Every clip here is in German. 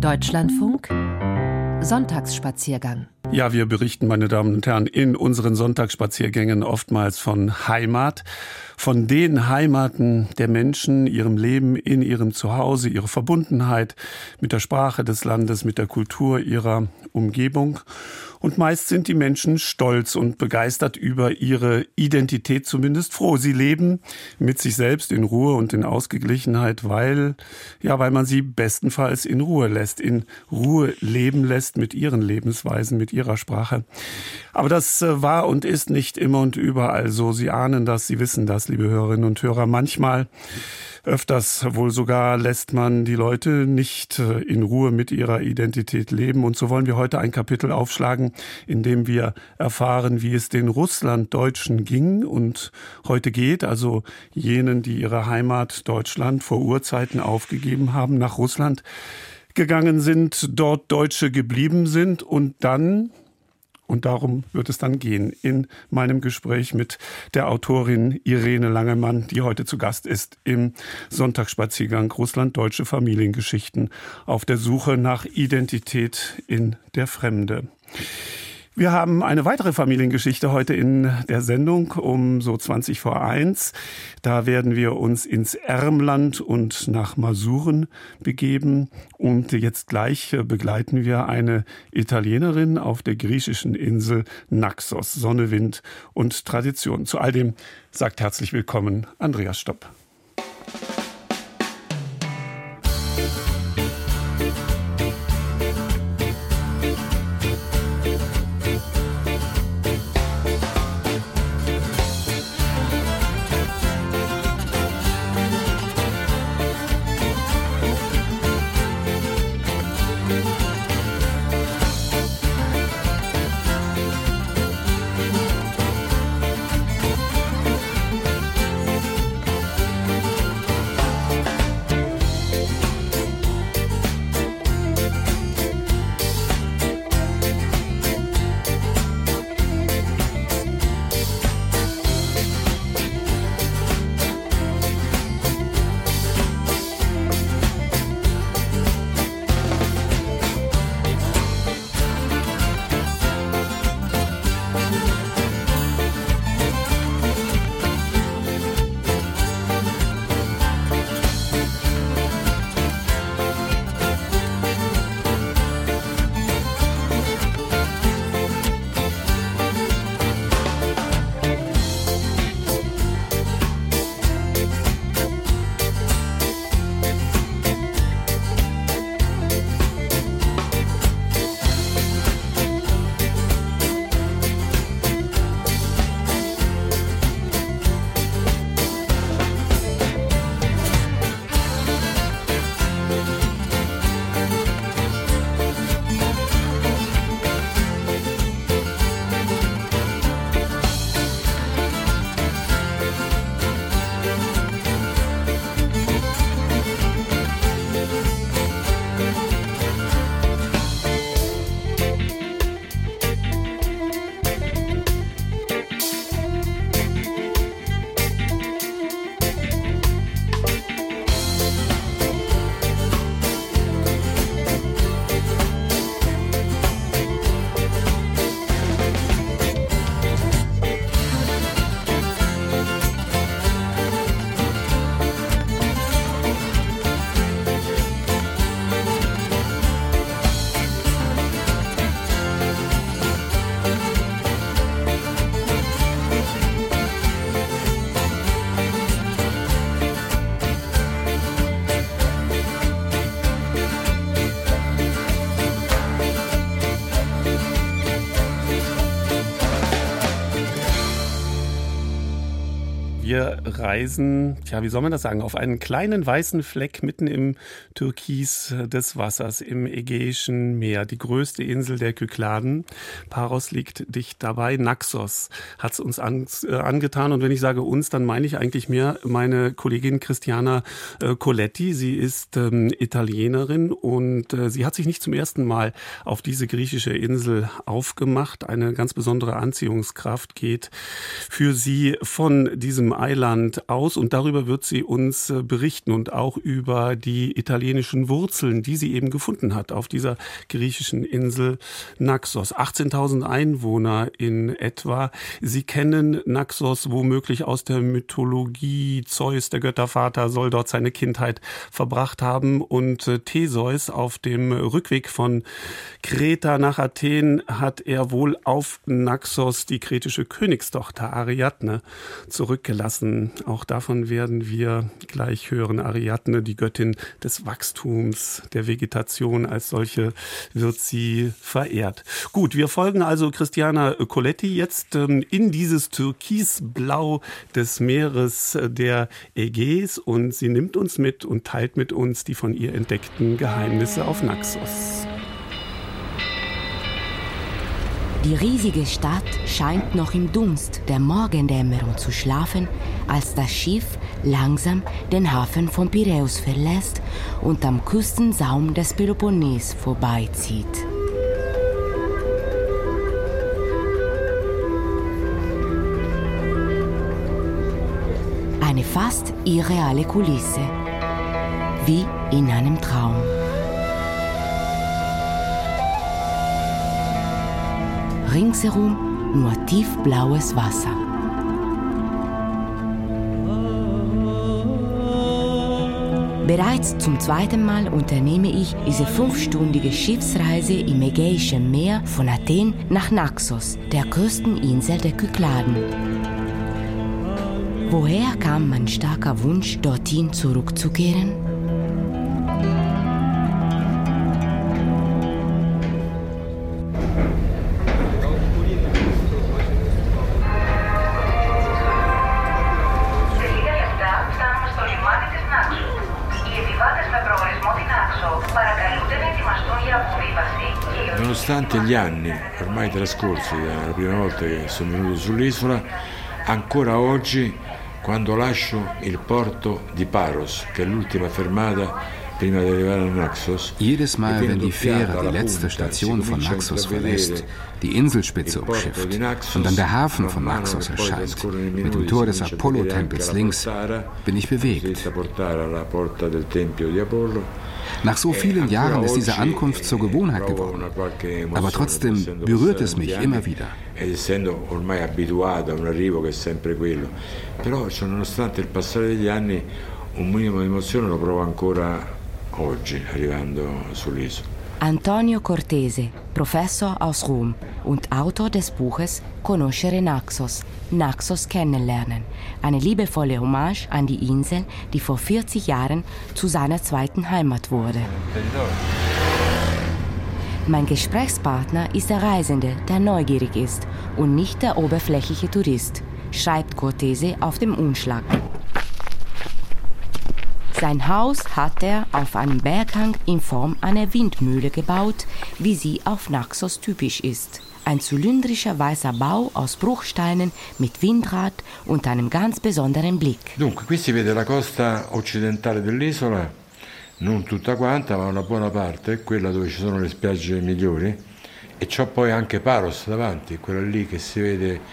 Deutschlandfunk Sonntagsspaziergang. Ja, wir berichten, meine Damen und Herren, in unseren Sonntagsspaziergängen oftmals von Heimat, von den Heimaten der Menschen, ihrem Leben in ihrem Zuhause, ihre Verbundenheit mit der Sprache des Landes, mit der Kultur ihrer Umgebung. Und meist sind die Menschen stolz und begeistert über ihre Identität, zumindest froh. Sie leben mit sich selbst in Ruhe und in Ausgeglichenheit, weil, ja, weil man sie bestenfalls in Ruhe lässt, in Ruhe leben lässt mit ihren Lebensweisen, mit ihrer Sprache. Aber das äh, war und ist nicht immer und überall so. Sie ahnen das, Sie wissen das, liebe Hörerinnen und Hörer. Manchmal Öfters wohl sogar lässt man die Leute nicht äh, in Ruhe mit ihrer Identität leben. Und so wollen wir heute ein Kapitel aufschlagen, in dem wir erfahren, wie es den Russlanddeutschen ging und heute geht, also jenen, die ihre Heimat Deutschland vor Urzeiten aufgegeben haben, nach Russland gegangen sind, dort Deutsche geblieben sind und dann und darum wird es dann gehen in meinem Gespräch mit der Autorin Irene Langemann, die heute zu Gast ist im Sonntagsspaziergang Russland-Deutsche Familiengeschichten auf der Suche nach Identität in der Fremde. Wir haben eine weitere Familiengeschichte heute in der Sendung um so 20 vor 1. Da werden wir uns ins Ermland und nach Masuren begeben. Und jetzt gleich begleiten wir eine Italienerin auf der griechischen Insel Naxos. Sonne, Wind und Tradition. Zu all dem sagt herzlich willkommen Andreas Stopp. Reisen, tja, wie soll man das sagen, auf einen kleinen weißen Fleck mitten im Türkis des Wassers im Ägäischen Meer, die größte Insel der Kykladen. Paros liegt dicht dabei. Naxos hat es uns an, äh, angetan. Und wenn ich sage uns, dann meine ich eigentlich mehr meine Kollegin Christiana äh, Coletti. Sie ist ähm, Italienerin und äh, sie hat sich nicht zum ersten Mal auf diese griechische Insel aufgemacht. Eine ganz besondere Anziehungskraft geht für sie von diesem Eiland aus und darüber wird sie uns äh, berichten und auch über die italienischen Wurzeln, die sie eben gefunden hat auf dieser griechischen Insel Naxos. 18.000 Einwohner in etwa. Sie kennen Naxos womöglich aus der Mythologie. Zeus, der Göttervater, soll dort seine Kindheit verbracht haben und äh, Theseus auf dem Rückweg von Kreta nach Athen hat er wohl auf Naxos die kretische Königstochter Ariadne zurückgelassen. Auch davon werden wir gleich hören. Ariadne, die Göttin des Wachstums, der Vegetation als solche wird sie verehrt. Gut, wir folgen also Christiana Coletti jetzt ähm, in dieses Türkisblau des Meeres äh, der Ägäis und sie nimmt uns mit und teilt mit uns die von ihr entdeckten Geheimnisse auf Naxos. Die riesige Stadt scheint noch im Dunst der Morgendämmerung zu schlafen, als das Schiff langsam den Hafen von Piräus verlässt und am Küstensaum des Peloponnes vorbeizieht. Eine fast irreale Kulisse, wie in einem Traum. Ringsherum nur tiefblaues Wasser. Bereits zum zweiten Mal unternehme ich diese fünfstündige Schiffsreise im Ägäischen Meer von Athen nach Naxos, der Küsteninsel der Kykladen. Woher kam mein starker Wunsch, dorthin zurückzukehren? Nonostante gli anni ormai trascorsi dalla prima volta che sono venuto sull'isola, ancora oggi quando lascio il porto di Paros, che è l'ultima fermata Jedes Mal, wenn die Fähre die letzte Station von Naxos verlässt, die Inselspitze umschifft und dann der Hafen von Naxos erscheint, mit dem Tor des Apollo-Tempels links, bin ich bewegt. Nach so vielen Jahren ist diese Ankunft zur Gewohnheit geworden. Aber trotzdem berührt es mich immer wieder. quello. Però, nonostante il passare degli anni, un minimo di emozione lo provo ancora oggi, arrivando sull'isola. Antonio Cortese, Professor aus Rom und Autor des Buches Conoscere Naxos, Naxos kennenlernen. Eine liebevolle Hommage an die Insel, die vor 40 Jahren zu seiner zweiten Heimat wurde. Mein Gesprächspartner ist der Reisende, der neugierig ist und nicht der oberflächliche Tourist, schreibt Cortese auf dem Umschlag. Sein Haus hat er auf einem Berghang in Form einer Windmühle gebaut, wie sie auf Naxos typisch ist. Ein zylindrischer weißer Bau aus Bruchsteinen mit Windrad und einem ganz besonderen Blick. Dunque, qui si vede la costa occidentale dell'isola, non tutta quanta, ma una buona parte, quella dove ci sono le spiagge migliori. E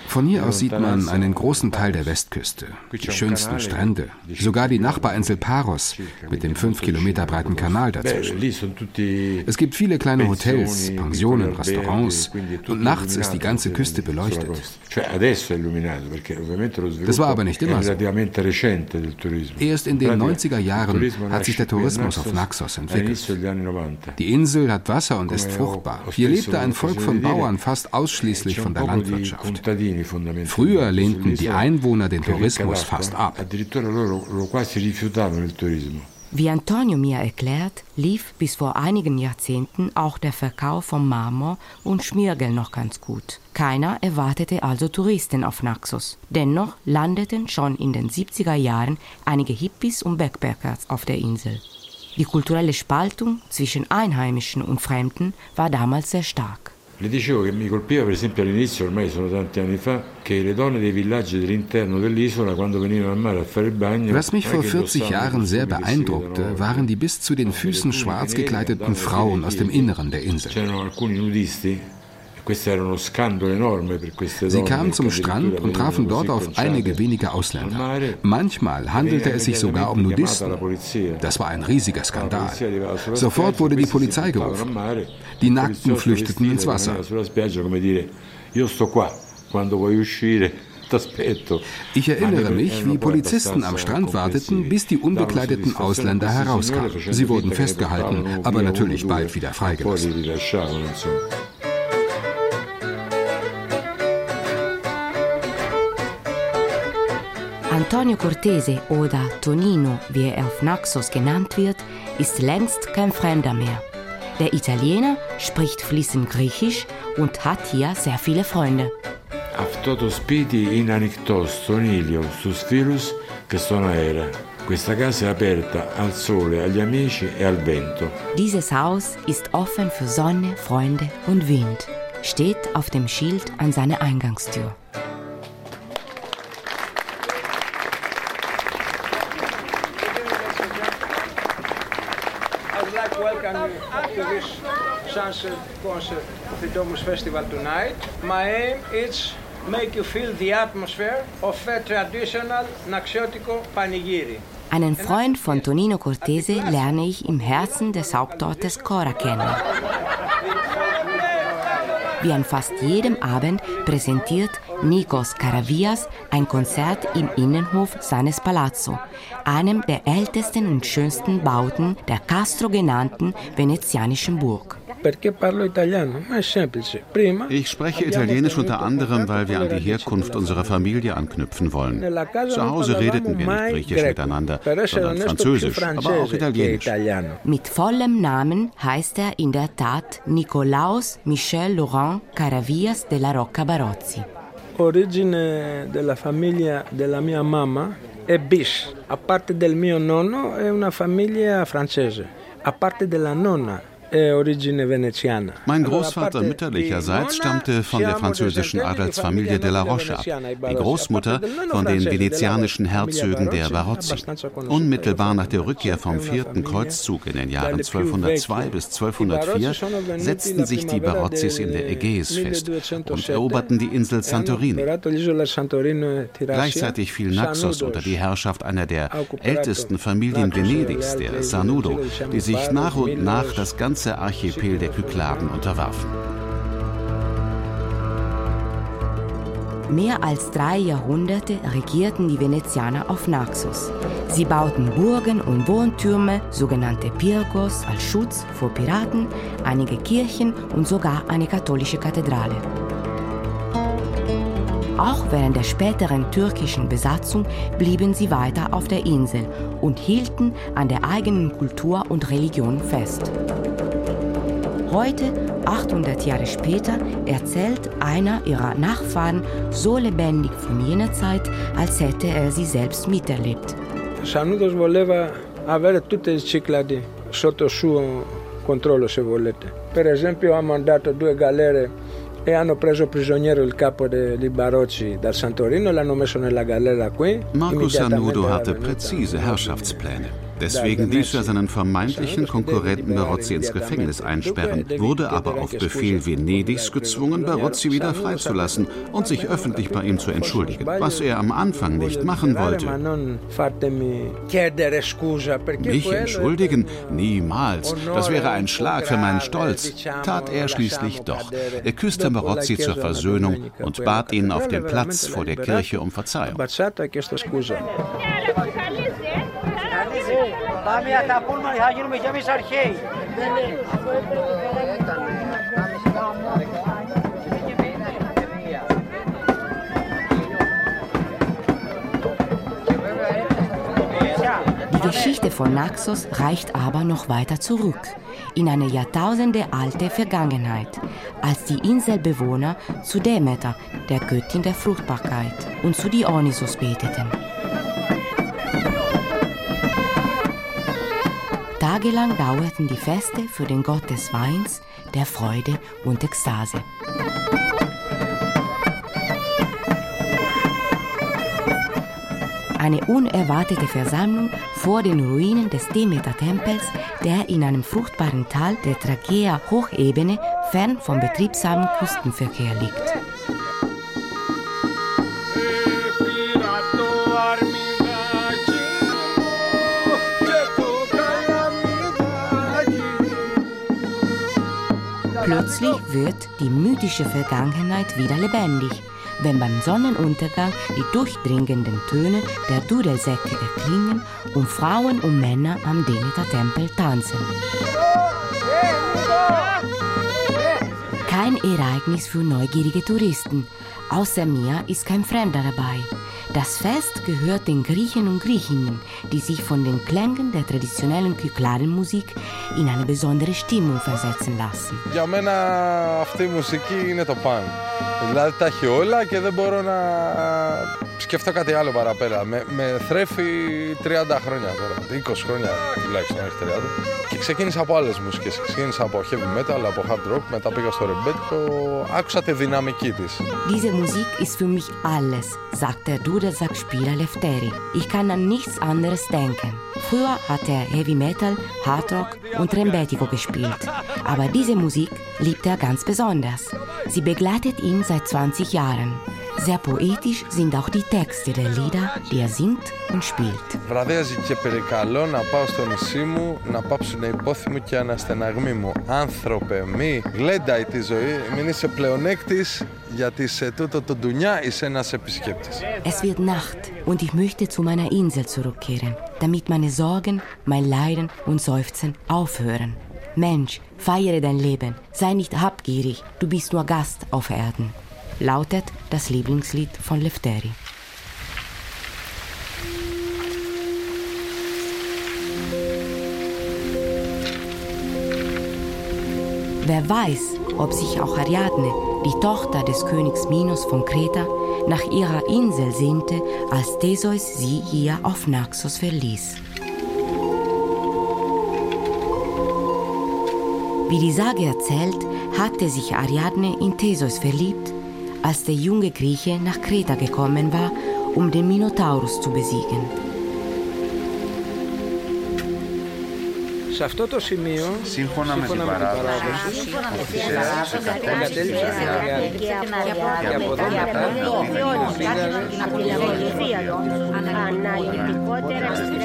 Von hier aus sieht man einen großen Teil der Westküste, die schönsten Strände, sogar die Nachbarinsel Paros mit dem fünf Kilometer breiten Kanal dazwischen. Es gibt viele kleine Hotels, Pensionen, Restaurants und nachts ist die ganze Küste beleuchtet. Das war aber nicht immer so. Erst in den 90er Jahren hat sich der Tourismus auf Naxos entwickelt. Die Insel hat Wasser und ist fruchtbar. Hier lebte ein Volk von Bauern fast ausschließlich von der Landwirtschaft. Früher lehnten die Einwohner den Tourismus fast ab. Wie Antonio mir erklärt, lief bis vor einigen Jahrzehnten auch der Verkauf von Marmor und Schmirgel noch ganz gut. Keiner erwartete also Touristen auf Naxos. Dennoch landeten schon in den 70er Jahren einige Hippies und Backpackers auf der Insel. Die kulturelle Spaltung zwischen Einheimischen und Fremden war damals sehr stark. Le dicevo che mi colpiva per esempio all'inizio, ormai sono tanti anni fa, che le donne dei villaggi dell'interno dell'isola quando venivano al mare a fare il bagno... Was mich vor 40 Jahren sehr beeindruckte, waren die bis zu den Füßen schwarz gekleideten Frauen aus dem Inneren der Insel. C'erano alcuni nudisti Sie kamen zum Strand und trafen dort auf einige wenige Ausländer. Manchmal handelte es sich sogar um Nudisten. Das war ein riesiger Skandal. Sofort wurde die Polizei gerufen. Die Nackten flüchteten ins Wasser. Ich erinnere mich, wie Polizisten am Strand warteten, bis die unbekleideten Ausländer herauskamen. Sie wurden festgehalten, aber natürlich bald wieder freigelassen. Antonio Cortese oder Tonino, wie er auf Naxos genannt wird, ist längst kein Fremder mehr. Der Italiener spricht fließend Griechisch und hat hier sehr viele Freunde. Αυτό το σπίτι είναι ανοιχτό στον ήλιο, στους φίλους και στον αέρα. Questa casa è aperta al sole, agli amici e al vento. Dieses Haus ist offen für Sonne, Freunde und Wind. Steht auf dem Schild an seiner Eingangstür. Sunset concert of the Domus Festival tonight. My aim is make you feel the atmosphere of a traditional Naxiotico panigiri. Einen Freund von Tonino Cortese lerne ich im Herzen des Hauptortes Cora kennen. Wie an fast jedem Abend präsentiert Nikos Karavias ein Konzert im Innenhof seines Palazzo, einem der ältesten und schönsten Bauten der Castro genannten venezianischen Burg. Ich spreche Italienisch unter anderem, weil wir an die Herkunft unserer Familie anknüpfen wollen. Zu Hause redeten wir nicht Griechisch miteinander, sondern Französisch, aber auch Italienisch. Mit vollem Namen heißt er in der Tat Nicolaus Michel Laurent Caravias della Rocca Barozzi. Origine della famiglia della mia mamma è bis. A parte del mio nonno è una famiglia francese. A parte della nonna Mein Großvater mütterlicherseits stammte von der französischen Adelsfamilie de la Roche ab, die Großmutter von den venezianischen Herzögen der Barozzi. Unmittelbar nach der Rückkehr vom vierten Kreuzzug in den Jahren 1202 bis 1204 setzten sich die Barozzis in der Ägäis fest und eroberten die Insel Santorini. Gleichzeitig fiel Naxos unter die Herrschaft einer der ältesten Familien Venedigs, der Sanudo, die sich nach und nach das ganze ganze Archipel der Kykladen unterwarfen. Mehr als drei Jahrhunderte regierten die Venezianer auf Naxos. Sie bauten Burgen und Wohntürme, sogenannte Pirgos, als Schutz vor Piraten, einige Kirchen und sogar eine katholische Kathedrale. Auch während der späteren türkischen Besatzung blieben sie weiter auf der Insel und hielten an der eigenen Kultur und Religion fest. Heute, 800 Jahre später, erzählt einer ihrer Nachfahren so lebendig von jener Zeit, als hätte er sie selbst miterlebt. Sanudos voleva avere tutte le Cicladi sotto suo controllo, se volete. Per esempio ha mandato due galere e hanno preso prigioniero il capo dei Barocci dal Santorino e l'hanno messo nella galera qui. Marco Sanudo hatte präzise Herrschaftspläne. Deswegen ließ er seinen vermeintlichen Konkurrenten Barozzi ins Gefängnis einsperren, wurde aber auf Befehl Venedigs gezwungen, Barozzi wieder freizulassen und sich öffentlich bei ihm zu entschuldigen, was er am Anfang nicht machen wollte. Mich entschuldigen? Niemals. Das wäre ein Schlag für meinen Stolz. Tat er schließlich doch. Er küsste Barozzi zur Versöhnung und bat ihn auf dem Platz vor der Kirche um Verzeihung. Πάμε για τα πούλμαν, θα γίνουμε κι εμείς αρχαίοι. Die Geschichte von Naxos reicht aber noch weiter zurück, in eine jahrtausendealte Vergangenheit, als die Inselbewohner zu Demeter, der Göttin der Fruchtbarkeit, und zu Dionysos beteten. Tagelang dauerten die Feste für den Gott des Weins, der Freude und Ekstase. Eine unerwartete Versammlung vor den Ruinen des Demeter-Tempels, der in einem fruchtbaren Tal der Tragea-Hochebene fern vom betriebsamen Küstenverkehr liegt. Plötzlich wird die mythische Vergangenheit wieder lebendig, wenn beim Sonnenuntergang die durchdringenden Töne der Dudelsäcke erklingen und Frauen und Männer am Demeter-Tempel tanzen. Kein Ereignis für neugierige Touristen. Außer mir ist kein Fremder dabei. Das Fest gehört den Griechen und Griechinnen, die sich von den Klängen der traditionellen Kykladenmusik in eine besondere Stimmung versetzen lassen. Για μένα αυτή η μουσική είναι το παν. Δηλαδή τα έχει όλα και δεν μπορώ να σκεφτώ κάτι άλλο παραπέρα. Με, με θρέφει 30 χρόνια τώρα, 20 χρόνια τουλάχιστον, όχι 30. Και ξεκίνησα από άλλε μουσικέ. Ξεκίνησα από heavy metal, από hard rock, μετά πήγα στο ρεμπέτικο. Άκουσα τη δυναμική τη. Diese Musik ist für mich alles, sagt der Dudelsackspieler Lefteri. Ich kann an nichts anderes denken. Früher hat er Heavy Metal, Hard Rock und Rembetico gespielt. Aber diese Musik liebt er ganz besonders. Sie begleitet ihn seit 20 Jahren. Sehr poetisch sind auch die Texte der Lieder, die er singt und spielt. Βραδέζει και περικαλώ να πάω στο νησί μου, να πάψουν οι υπόθη μου και αναστεναγμοί μου. Άνθρωπε, μη γλένταει τη ζωή, μην είσαι πλεονέκτης, γιατί σε τούτο το ντουνιά είσαι ένας επισκέπτης. Es wird Nacht und ich möchte zu meiner Insel zurückkehren, damit meine Sorgen, mein Leiden und Seufzen aufhören. Mensch, feiere dein Leben, sei nicht habgierig, du bist nur Gast auf Erden lautet das Lieblingslied von Lefteri. Wer weiß, ob sich auch Ariadne, die Tochter des Königs Minos von Kreta, nach ihrer Insel sehnte, als Theseus sie hier auf Naxos verließ. Wie die Sage erzählt, hatte sich Ariadne in Theseus verliebt als der junge Grieche nach Kreta gekommen war, um den Minotaurus zu besiegen. Σε αυτό το σημείο, σύμφωνα, με την παράδοση, σύμφωνα με την παράδοση, κατέληξε στην Αριάδη και από εδώ μετά την απολυθία αναλυτικότερα στις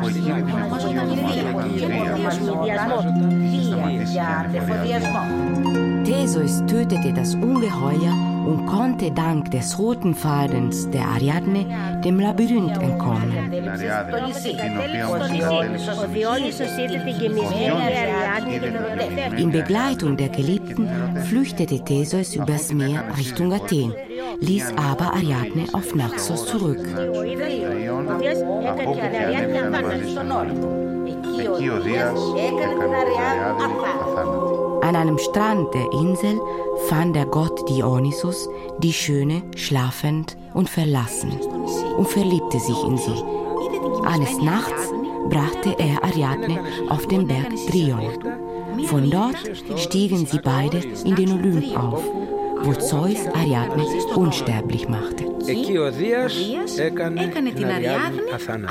που εκείνη την εποχή Theseus tötete das Ungeheuer und konnte dank des roten Fadens der Ariadne dem Labyrinth entkommen. In Begleitung der Geliebten flüchtete Theseus übers Meer Richtung Athen, ließ aber Ariadne auf Naxos zurück An einem Strand der Insel fand der Gott Dionysus die Schöne schlafend und verlassen und verliebte sich in sie. Eines Nachts brachte er Ariadne auf den Berg Trion. Von dort stiegen sie beide in den Olymp auf, wo Zeus Ariadne unsterblich machte. Εκεί ο Δίας έκανε, έκανε την Αριάδνη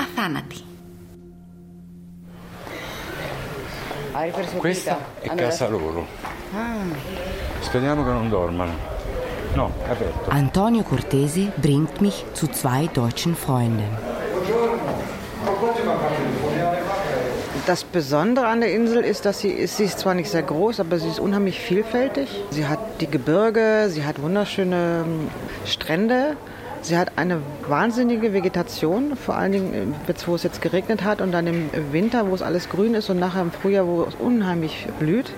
αθάνατη. Questa è casa loro. Speriamo che non dormano. No, è aperto. Antonio Cortese bringt mich zu zwei deutschen Freunden. Das Besondere an der Insel ist, dass sie ist, sie ist zwar nicht sehr groß, aber sie ist unheimlich vielfältig. Sie hat die Gebirge, sie hat wunderschöne ähm, Strände, Sie hat eine wahnsinnige Vegetation, vor allen Dingen, jetzt, wo es jetzt geregnet hat und dann im Winter, wo es alles grün ist und nachher im Frühjahr, wo es unheimlich blüht.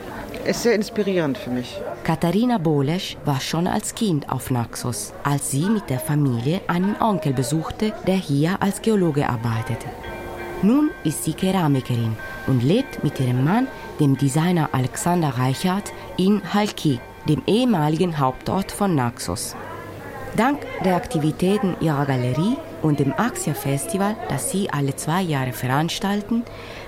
Ist sehr inspirierend für mich. Katharina Bolesch war schon als Kind auf Naxos, als sie mit der Familie einen Onkel besuchte, der hier als Geologe arbeitete. Nun ist sie Keramikerin und lebt mit ihrem Mann, dem Designer Alexander Reichert, in Halki, dem ehemaligen Hauptort von Naxos. Dank der Aktivitäten ihrer Galerie und dem Axia Festival, das sie alle zwei Jahre veranstalten,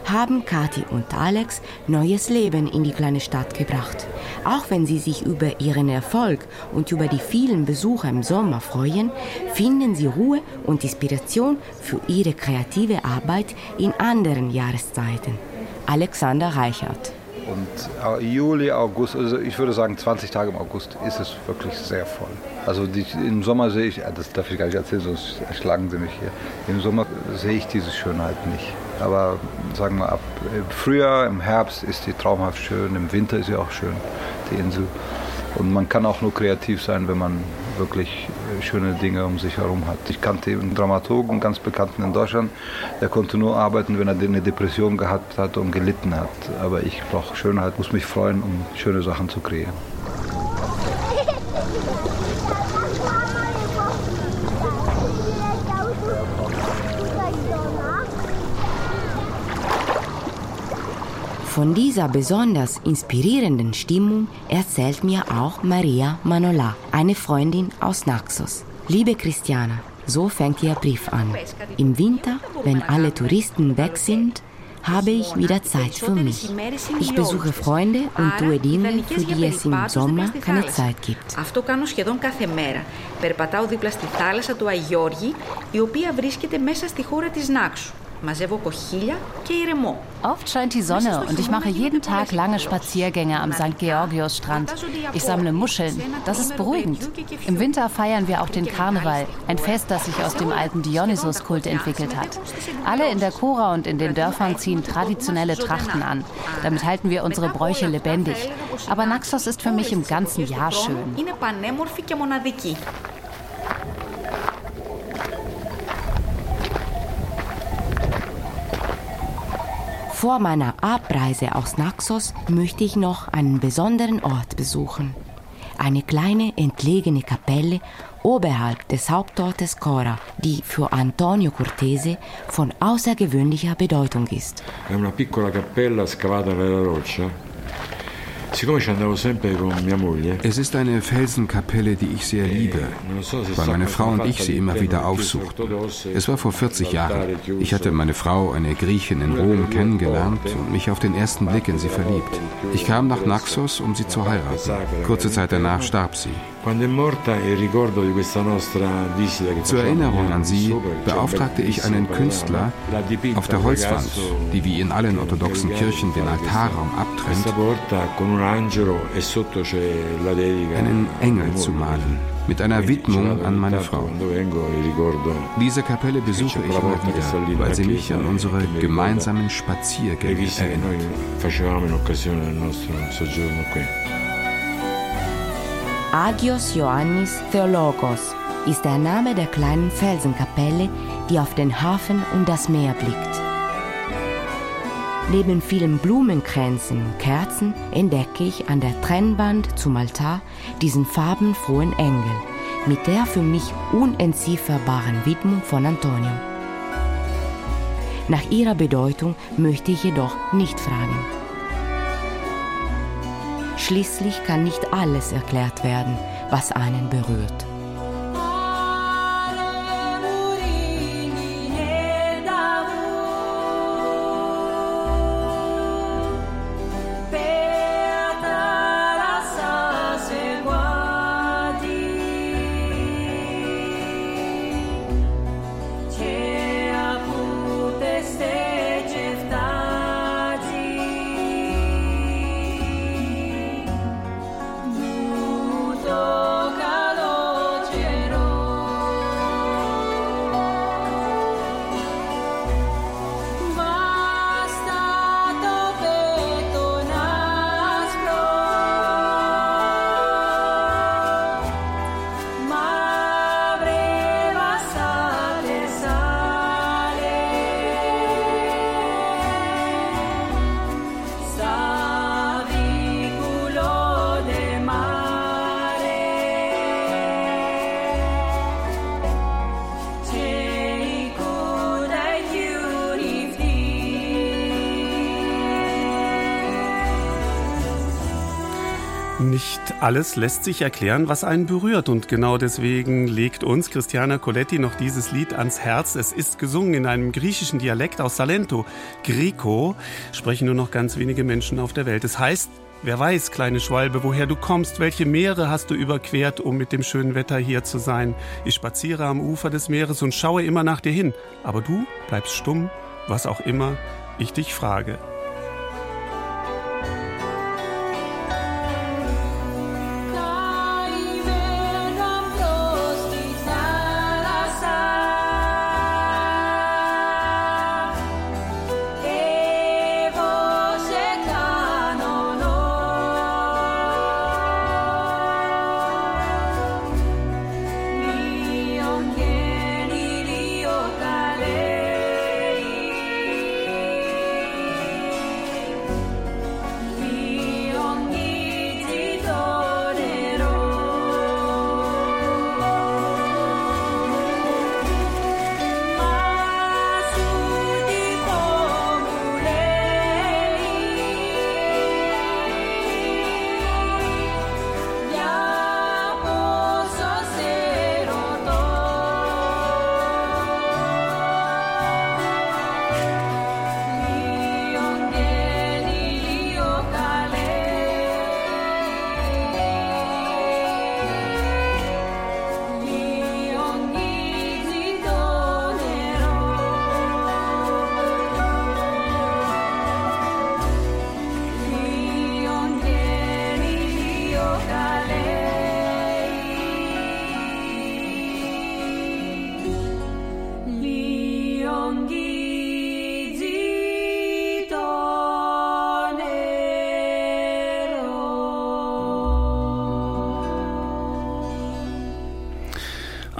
haben Kathi und Alex neues Leben in die kleine Stadt gebracht. Auch wenn sie sich über ihren Erfolg und über die vielen Besucher im Sommer freuen, finden sie Ruhe und Inspiration für ihre kreative Arbeit in anderen Jahreszeiten. Alexander Reichert. Und Juli, August, also ich würde sagen 20 Tage im August ist es wirklich sehr voll. Also die, im Sommer sehe ich, das darf ich gar nicht erzählen, sonst erschlagen sie mich hier. Im Sommer sehe ich diese Schönheit nicht. Aber sagen wir ab Frühjahr, im Herbst ist die traumhaft schön, im Winter ist sie auch schön, die Insel. Und man kann auch nur kreativ sein, wenn man wirklich äh, schöne Dinge um sich herum hat. Ich kannte einen Dramaturgen, einen ganz bekannten in Deutschland, der konnte nur arbeiten, wenn er eine Depression gehabt hat und gelitten hat. Aber ich brauche Schönheit, muss mich freuen, um schöne Sachen zu kreieren. Von dieser besonders inspirierenden Stimmung erzählt mir auch Maria Manola, eine Freundin aus Naxos. Liebe Christiana, so fängt ihr Brief an. Im Winter, wenn alle Touristen weg sind, habe ich wieder Zeit für mich. Ich besuche Freunde und tue Dinge, für die es im Sommer keine Zeit gibt. Αυτό κάνω σχεδόν κάθε μέρα. Περπατάω δίπλα στη θάλασσα του Αγιώργη, η οποία βρίσκεται μέσα στη χώρα της Νάξου. Oft scheint die Sonne und ich mache jeden Tag lange Spaziergänge am St. Georgios-Strand. Ich sammle Muscheln. Das ist beruhigend. Im Winter feiern wir auch den Karneval, ein Fest, das sich aus dem alten Dionysos-Kult entwickelt hat. Alle in der Chora und in den Dörfern ziehen traditionelle Trachten an. Damit halten wir unsere Bräuche lebendig. Aber Naxos ist für mich im ganzen Jahr schön. Vor meiner Abreise aus Naxos möchte ich noch einen besonderen Ort besuchen. Eine kleine entlegene Kapelle oberhalb des Hauptortes Cora, die für Antonio Cortese von außergewöhnlicher Bedeutung ist. È una piccola cappella scavata nella roccia es ist eine Felsenkapelle, die ich sehr liebe, weil meine Frau und ich sie immer wieder aufsuchten. Es war vor 40 Jahren. Ich hatte meine Frau, eine Griechin in Rom, kennengelernt und mich auf den ersten Blick in sie verliebt. Ich kam nach Naxos, um sie zu heiraten. Kurze Zeit danach starb sie. Zur Erinnerung an sie beauftragte ich einen Künstler, auf der Holzwand, die wie in allen orthodoxen Kirchen den Altarraum abtrennt, einen Engel zu malen, mit einer Widmung an meine Frau. Diese Kapelle besuche ich immer wieder, weil sie mich an unsere gemeinsamen Spaziergänge erinnert. Agios Ioannis Theologos ist der Name der kleinen Felsenkapelle, die auf den Hafen und das Meer blickt. Neben vielen Blumenkränzen und Kerzen entdecke ich an der Trennwand zum Altar diesen farbenfrohen Engel mit der für mich unentzifferbaren Widmung von Antonio. Nach ihrer Bedeutung möchte ich jedoch nicht fragen. Schließlich kann nicht alles erklärt werden, was einen berührt. Alles lässt sich erklären, was einen berührt. Und genau deswegen legt uns Christiana Coletti noch dieses Lied ans Herz. Es ist gesungen in einem griechischen Dialekt aus Salento. Grieco sprechen nur noch ganz wenige Menschen auf der Welt. Es heißt, wer weiß, kleine Schwalbe, woher du kommst, welche Meere hast du überquert, um mit dem schönen Wetter hier zu sein. Ich spaziere am Ufer des Meeres und schaue immer nach dir hin. Aber du bleibst stumm, was auch immer ich dich frage.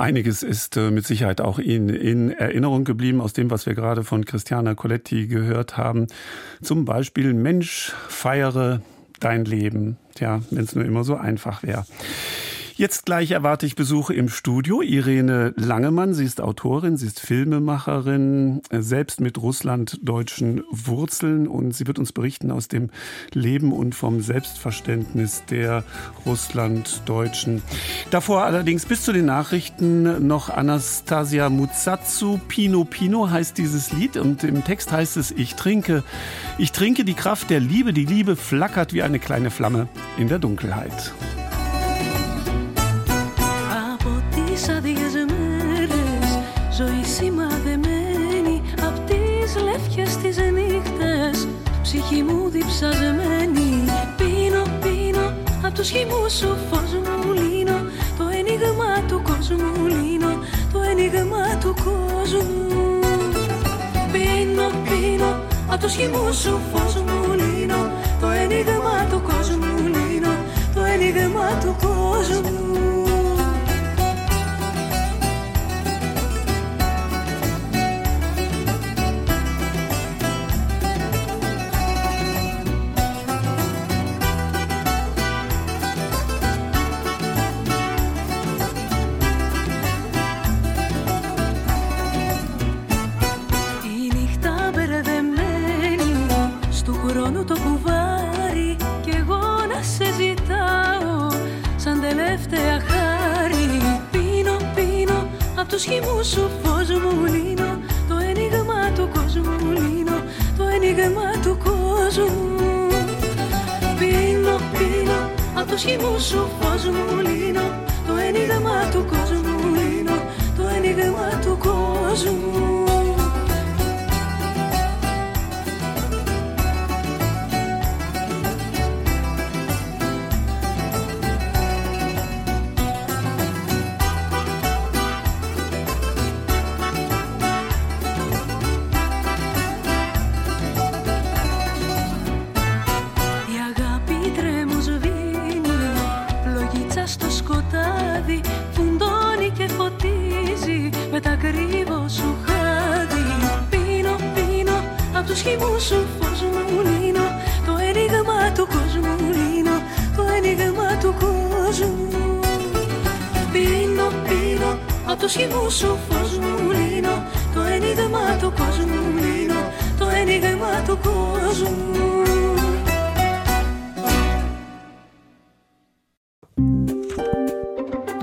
Einiges ist äh, mit Sicherheit auch Ihnen in Erinnerung geblieben aus dem, was wir gerade von Christiana Coletti gehört haben. Zum Beispiel Mensch, feiere dein Leben. Tja, wenn es nur immer so einfach wäre. Jetzt gleich erwarte ich Besuche im Studio. Irene Langemann, sie ist Autorin, sie ist Filmemacherin, selbst mit russlanddeutschen Wurzeln und sie wird uns berichten aus dem Leben und vom Selbstverständnis der Russlanddeutschen. Davor allerdings bis zu den Nachrichten noch Anastasia Mutsatsu. Pino Pino heißt dieses Lied und im Text heißt es, ich trinke, ich trinke die Kraft der Liebe, die Liebe flackert wie eine kleine Flamme in der Dunkelheit. Μου διψασμένη Πίνω, πίνω απ' τους χυμούς σου φως μου λύνω. Το ένιγμα του κόσμου λύνω. Το ένιγμα του κόσμου. Πίνω, πίνω απ' τους χυμούς σου φως μου λύνω. Το ένιγμα του κόσμου λύνω. Το ένιγμα του κόσμου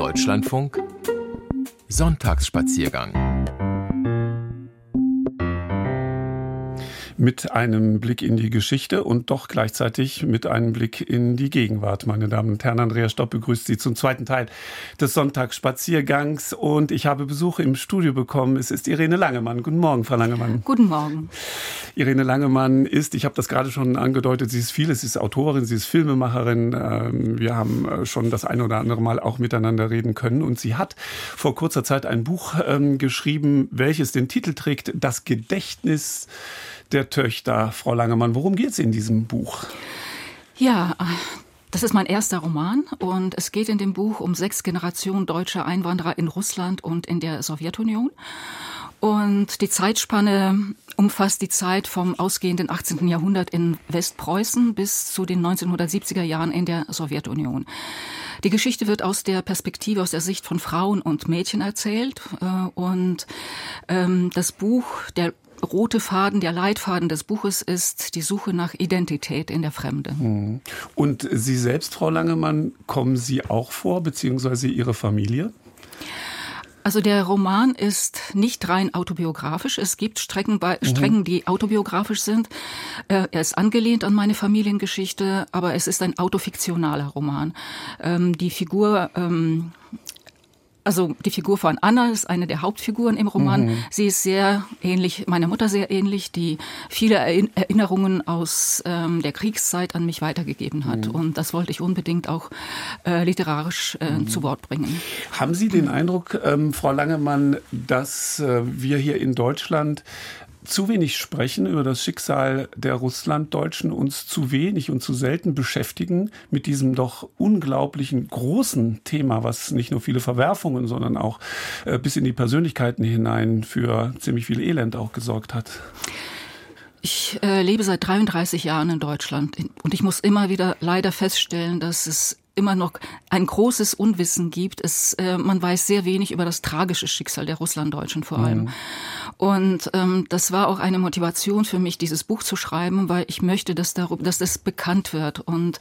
Deutschlandfunk. Sonntagsspaziergang mit einem Blick in die Geschichte und doch gleichzeitig mit einem Blick in die Gegenwart. Meine Damen und Herren, Andrea Stopp begrüßt Sie zum zweiten Teil des Sonntagsspaziergangs und ich habe Besuch im Studio bekommen. Es ist Irene Langemann. Guten Morgen, Frau Langemann. Guten Morgen. Irene Langemann ist, ich habe das gerade schon angedeutet, sie ist vieles, sie ist Autorin, sie ist Filmemacherin. Ähm, wir haben äh, schon das ein oder andere Mal auch miteinander reden können und sie hat vor kurzer Zeit ein Buch ähm, geschrieben, welches den Titel trägt Das Gedächtnis der Töchter. Frau Langemann, worum geht es in diesem Buch? Ja, das ist mein erster Roman und es geht in dem Buch um sechs Generationen deutscher Einwanderer in Russland und in der Sowjetunion. Und die Zeitspanne umfasst die Zeit vom ausgehenden 18. Jahrhundert in Westpreußen bis zu den 1970er Jahren in der Sowjetunion. Die Geschichte wird aus der Perspektive, aus der Sicht von Frauen und Mädchen erzählt. Äh, und ähm, das Buch, der rote Faden, der Leitfaden des Buches ist die Suche nach Identität in der Fremde. Mhm. Und Sie selbst, Frau Langemann, kommen Sie auch vor, beziehungsweise Ihre Familie? Also der Roman ist nicht rein autobiografisch. Es gibt Strecken, bei, mhm. Strecken die autobiografisch sind. Äh, er ist angelehnt an meine Familiengeschichte, aber es ist ein autofiktionaler Roman. Ähm, die Figur ähm, also die Figur von Anna ist eine der Hauptfiguren im Roman. Mhm. Sie ist sehr ähnlich, meiner Mutter sehr ähnlich, die viele Erinnerungen aus ähm, der Kriegszeit an mich weitergegeben hat. Mhm. Und das wollte ich unbedingt auch äh, literarisch äh, mhm. zu Wort bringen. Haben Sie den Eindruck, ähm, Frau Langemann, dass äh, wir hier in Deutschland zu wenig sprechen über das Schicksal der Russlanddeutschen, uns zu wenig und zu selten beschäftigen mit diesem doch unglaublichen großen Thema, was nicht nur viele Verwerfungen, sondern auch äh, bis in die Persönlichkeiten hinein für ziemlich viel Elend auch gesorgt hat. Ich äh, lebe seit 33 Jahren in Deutschland und ich muss immer wieder leider feststellen, dass es immer noch ein großes Unwissen gibt. Es, äh, man weiß sehr wenig über das tragische Schicksal der Russlanddeutschen vor allem. Mhm. Und ähm, das war auch eine Motivation für mich, dieses Buch zu schreiben, weil ich möchte, dass, darüber, dass das bekannt wird. Und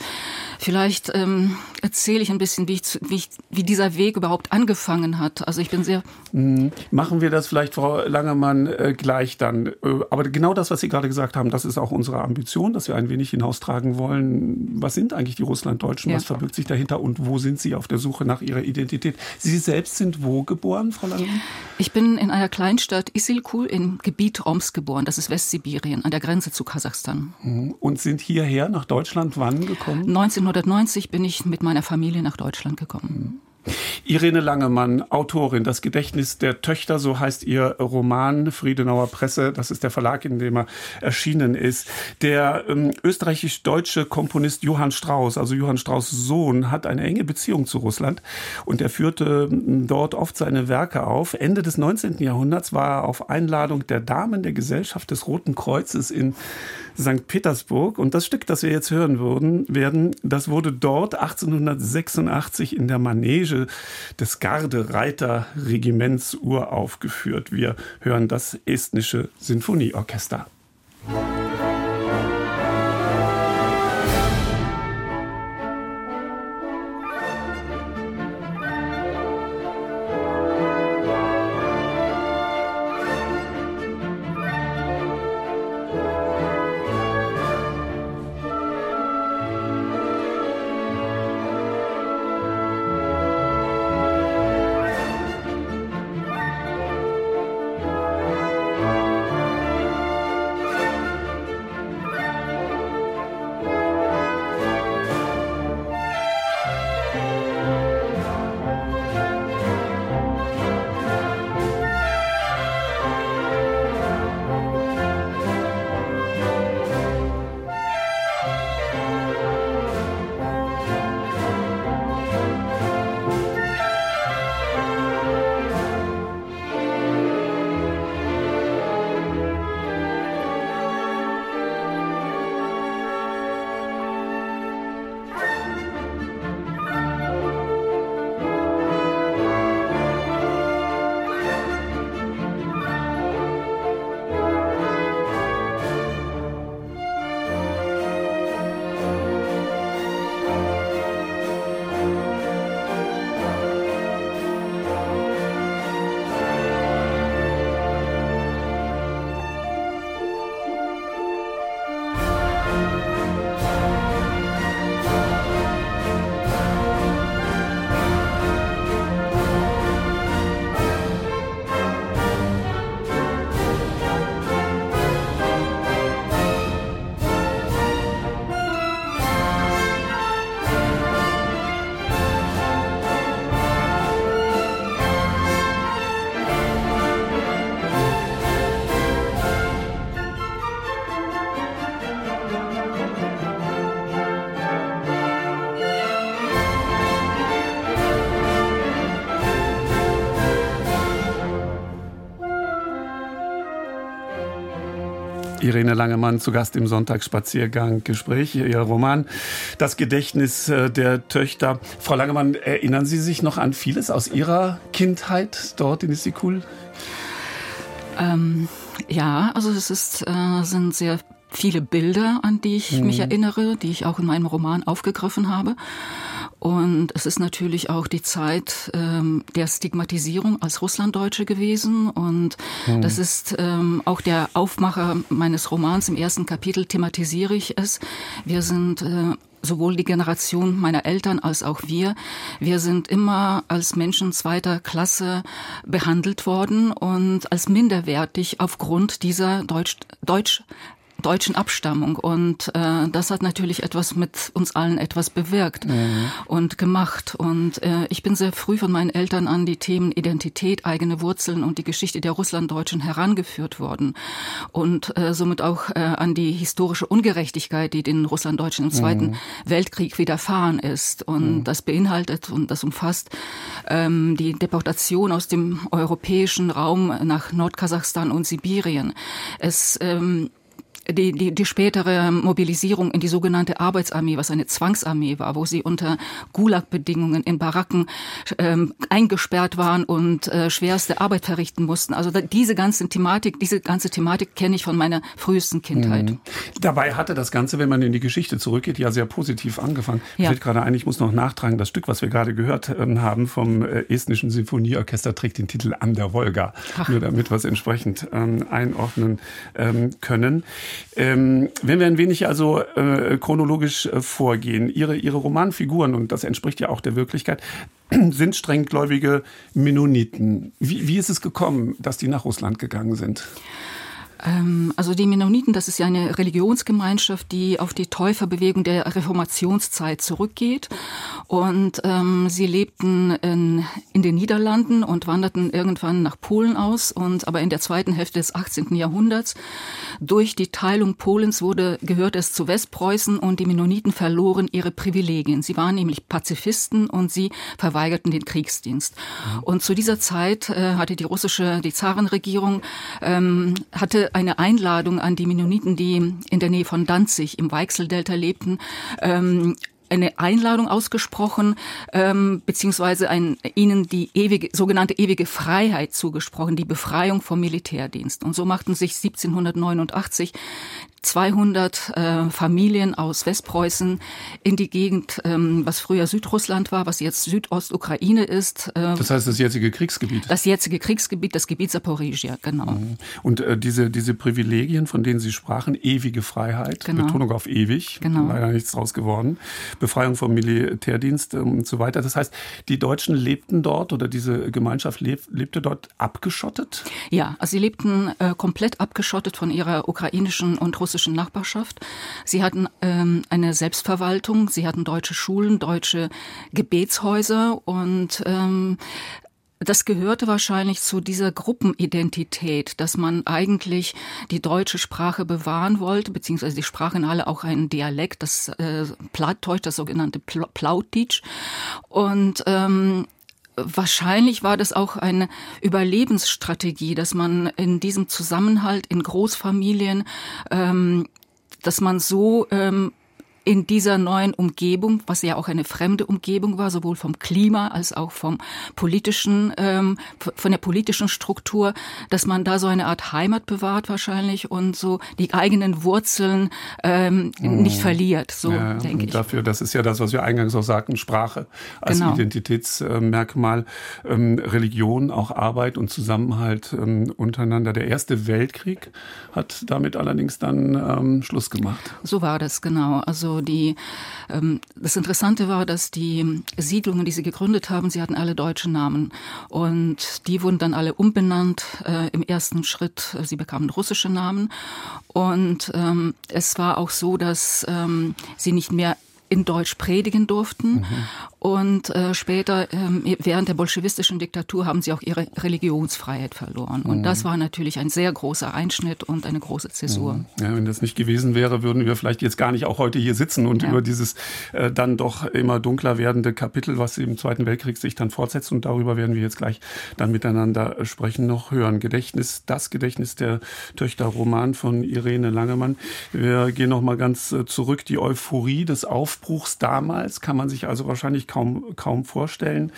vielleicht ähm, erzähle ich ein bisschen, wie, ich, wie, ich, wie dieser Weg überhaupt angefangen hat. Also ich bin sehr... Mhm. Machen wir das vielleicht, Frau Langemann, äh, gleich dann. Äh, aber genau das, was Sie gerade gesagt haben, das ist auch unsere Ambition, dass wir ein wenig hinaustragen wollen. Was sind eigentlich die Russlanddeutschen? Ja. Was verbirgt sich dahinter? Und wo sind Sie auf der Suche nach ihrer Identität? Sie selbst sind wo geboren, Frau Langemann? Ich bin in einer Kleinstadt Isilko Baku im Gebiet Oms geboren. Das ist Westsibirien an der Grenze zu Kasachstan. Mhm. Und sind hierher nach Deutschland wann gekommen? 1990 bin ich mit meiner Familie nach Deutschland gekommen. Irene Langemann, Autorin, Das Gedächtnis der Töchter, so heißt ihr Roman, Friedenauer Presse, das ist der Verlag, in dem er erschienen ist. Der ähm, österreichisch-deutsche Komponist Johann Strauss, also Johann Strauss Sohn, hat eine enge Beziehung zu Russland und er führte ähm, dort oft seine Werke auf. Ende des 19. Jahrhunderts war er auf Einladung der Damen der Gesellschaft des Roten Kreuzes in St. Petersburg. Und das Stück, das wir jetzt hören würden, werden, das wurde dort 1886 in der Manege des Garde-Reiter-Regiments uraufgeführt. Wir hören das estnische Sinfonieorchester. Irene Langemann zu Gast im Sonntagsspaziergang Gespräch. Ihr Roman Das Gedächtnis äh, der Töchter. Frau Langemann, erinnern Sie sich noch an vieles aus Ihrer Kindheit dort in Issyk-Kul? Ähm, ja, also es ist, äh, sind sehr viele Bilder, an die ich mhm. mich erinnere, die ich auch in meinem Roman aufgegriffen habe. Und es ist natürlich auch die Zeit ähm, der Stigmatisierung als Russlanddeutsche gewesen. Und mhm. das ist ähm, auch der Aufmacher meines Romans. Im ersten Kapitel thematisiere ich es. Wir sind äh, sowohl die Generation meiner Eltern als auch wir, wir sind immer als Menschen zweiter Klasse behandelt worden und als minderwertig aufgrund dieser Deutsch, Deutsch deutschen Abstammung. Und äh, das hat natürlich etwas mit uns allen etwas bewirkt mhm. und gemacht. Und äh, ich bin sehr früh von meinen Eltern an die Themen Identität, eigene Wurzeln und die Geschichte der Russlanddeutschen herangeführt worden. Und äh, somit auch äh, an die historische Ungerechtigkeit, die den Russlanddeutschen im Zweiten mhm. Weltkrieg widerfahren ist. Und mhm. das beinhaltet und das umfasst ähm, die Deportation aus dem europäischen Raum nach Nordkasachstan und Sibirien. Es ähm, die, die, die spätere Mobilisierung in die sogenannte Arbeitsarmee, was eine Zwangsarmee war, wo sie unter Gulag-Bedingungen in Baracken ähm, eingesperrt waren und äh, schwerste Arbeit verrichten mussten. Also da, diese ganze Thematik, diese ganze Thematik kenne ich von meiner frühesten Kindheit. Mhm. Dabei hatte das Ganze, wenn man in die Geschichte zurückgeht, ja sehr positiv angefangen. Ja. Fällt gerade ein, ich muss noch nachtragen, das Stück, was wir gerade gehört ähm, haben vom äh, Estnischen Sinfonieorchester, trägt den Titel An der Wolga. Ach. Nur damit wir es entsprechend ähm, einordnen ähm, können. Ähm, wenn wir ein wenig also äh, chronologisch äh, vorgehen, ihre, ihre Romanfiguren, und das entspricht ja auch der Wirklichkeit, sind strenggläubige Mennoniten. Wie, wie ist es gekommen, dass die nach Russland gegangen sind? Ähm, also die Mennoniten, das ist ja eine Religionsgemeinschaft, die auf die Täuferbewegung der Reformationszeit zurückgeht. Und ähm, sie lebten in, in den Niederlanden und wanderten irgendwann nach Polen aus. Und aber in der zweiten Hälfte des 18. Jahrhunderts durch die Teilung Polens wurde gehört es zu Westpreußen und die Mennoniten verloren ihre Privilegien. Sie waren nämlich Pazifisten und sie verweigerten den Kriegsdienst. Mhm. Und zu dieser Zeit äh, hatte die russische, die Zarenregierung ähm, hatte eine Einladung an die Mennoniten, die in der Nähe von Danzig im Weichseldelta lebten, ähm, eine Einladung ausgesprochen, ähm, beziehungsweise ein, ihnen die ewige, sogenannte ewige Freiheit zugesprochen, die Befreiung vom Militärdienst. Und so machten sich 1789 200 äh, Familien aus Westpreußen in die Gegend, ähm, was früher Südrussland war, was jetzt Südostukraine ist. Äh, das heißt das jetzige Kriegsgebiet? Das jetzige Kriegsgebiet, das Gebiet Saporizhia, genau. Mhm. Und äh, diese, diese Privilegien, von denen Sie sprachen, ewige Freiheit, genau. Betonung auf ewig, genau. leider nichts draus geworden, Befreiung vom Militärdienst ähm, und so weiter. Das heißt, die Deutschen lebten dort oder diese Gemeinschaft leb, lebte dort abgeschottet? Ja, also sie lebten äh, komplett abgeschottet von ihrer ukrainischen und russischen russischen Nachbarschaft. Sie hatten ähm, eine Selbstverwaltung, sie hatten deutsche Schulen, deutsche Gebetshäuser und ähm, das gehörte wahrscheinlich zu dieser Gruppenidentität, dass man eigentlich die deutsche Sprache bewahren wollte, beziehungsweise die sprachen alle auch einen Dialekt, das äh, Plattdeutsch, das sogenannte Plautitsch. Und ähm, Wahrscheinlich war das auch eine Überlebensstrategie, dass man in diesem Zusammenhalt in Großfamilien, ähm, dass man so ähm, in dieser neuen Umgebung, was ja auch eine fremde Umgebung war, sowohl vom Klima als auch vom politischen, ähm, von der politischen Struktur, dass man da so eine Art Heimat bewahrt wahrscheinlich und so die eigenen Wurzeln ähm, mhm. nicht verliert. So ja, denke ich. Dafür, das ist ja das, was wir eingangs auch sagten, Sprache als genau. Identitätsmerkmal, ähm, Religion, auch Arbeit und Zusammenhalt ähm, untereinander. Der Erste Weltkrieg hat damit allerdings dann ähm, Schluss gemacht. So war das genau. Also die, ähm, das Interessante war, dass die Siedlungen, die sie gegründet haben, sie hatten alle deutsche Namen. Und die wurden dann alle umbenannt. Äh, Im ersten Schritt, äh, sie bekamen russische Namen. Und ähm, es war auch so, dass ähm, sie nicht mehr in Deutsch predigen durften. Mhm. Und äh, später, ähm, während der bolschewistischen Diktatur, haben sie auch ihre Religionsfreiheit verloren. Und mhm. das war natürlich ein sehr großer Einschnitt und eine große Zäsur. Mhm. Ja, wenn das nicht gewesen wäre, würden wir vielleicht jetzt gar nicht auch heute hier sitzen und ja. über dieses äh, dann doch immer dunkler werdende Kapitel, was im Zweiten Weltkrieg sich dann fortsetzt. Und darüber werden wir jetzt gleich dann miteinander sprechen, noch hören. Gedächtnis, das Gedächtnis der Töchter Roman von Irene Langemann. Wir gehen noch mal ganz äh, zurück. Die Euphorie des Aufbruchs damals kann man sich also wahrscheinlich kaum, kaum vorstellen.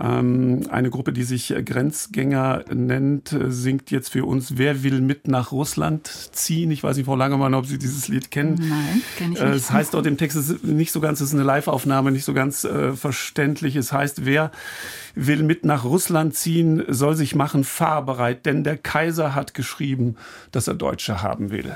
Ähm, eine Gruppe, die sich Grenzgänger nennt, singt jetzt für uns Wer will mit nach Russland ziehen? Ich weiß nicht, Frau Langemann, ob Sie dieses Lied kennen. Nein, kenne ich äh, nicht. Es heißt dort im Text, es ist nicht so ganz, es ist eine Live-Aufnahme, nicht so ganz äh, verständlich. Es heißt, wer will mit nach Russland ziehen, soll sich machen fahrbereit, denn der Kaiser hat geschrieben, dass er Deutsche haben will.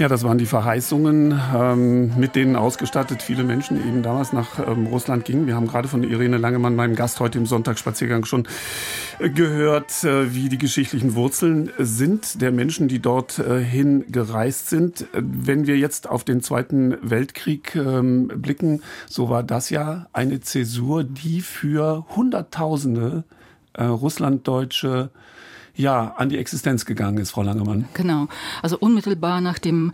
Ja, das waren die Verheißungen, ähm, mit denen ausgestattet viele Menschen eben damals nach ähm, Russland gingen. Wir haben gerade von Irene Langemann, meinem Gast heute im Sonntagsspaziergang, schon äh, gehört, äh, wie die geschichtlichen Wurzeln sind der Menschen, die dort äh, hingereist sind. Äh, wenn wir jetzt auf den Zweiten Weltkrieg ähm, blicken, so war das ja eine Zäsur, die für Hunderttausende äh, Russlanddeutsche ja, an die Existenz gegangen ist, Frau Langemann. Genau. Also unmittelbar nach dem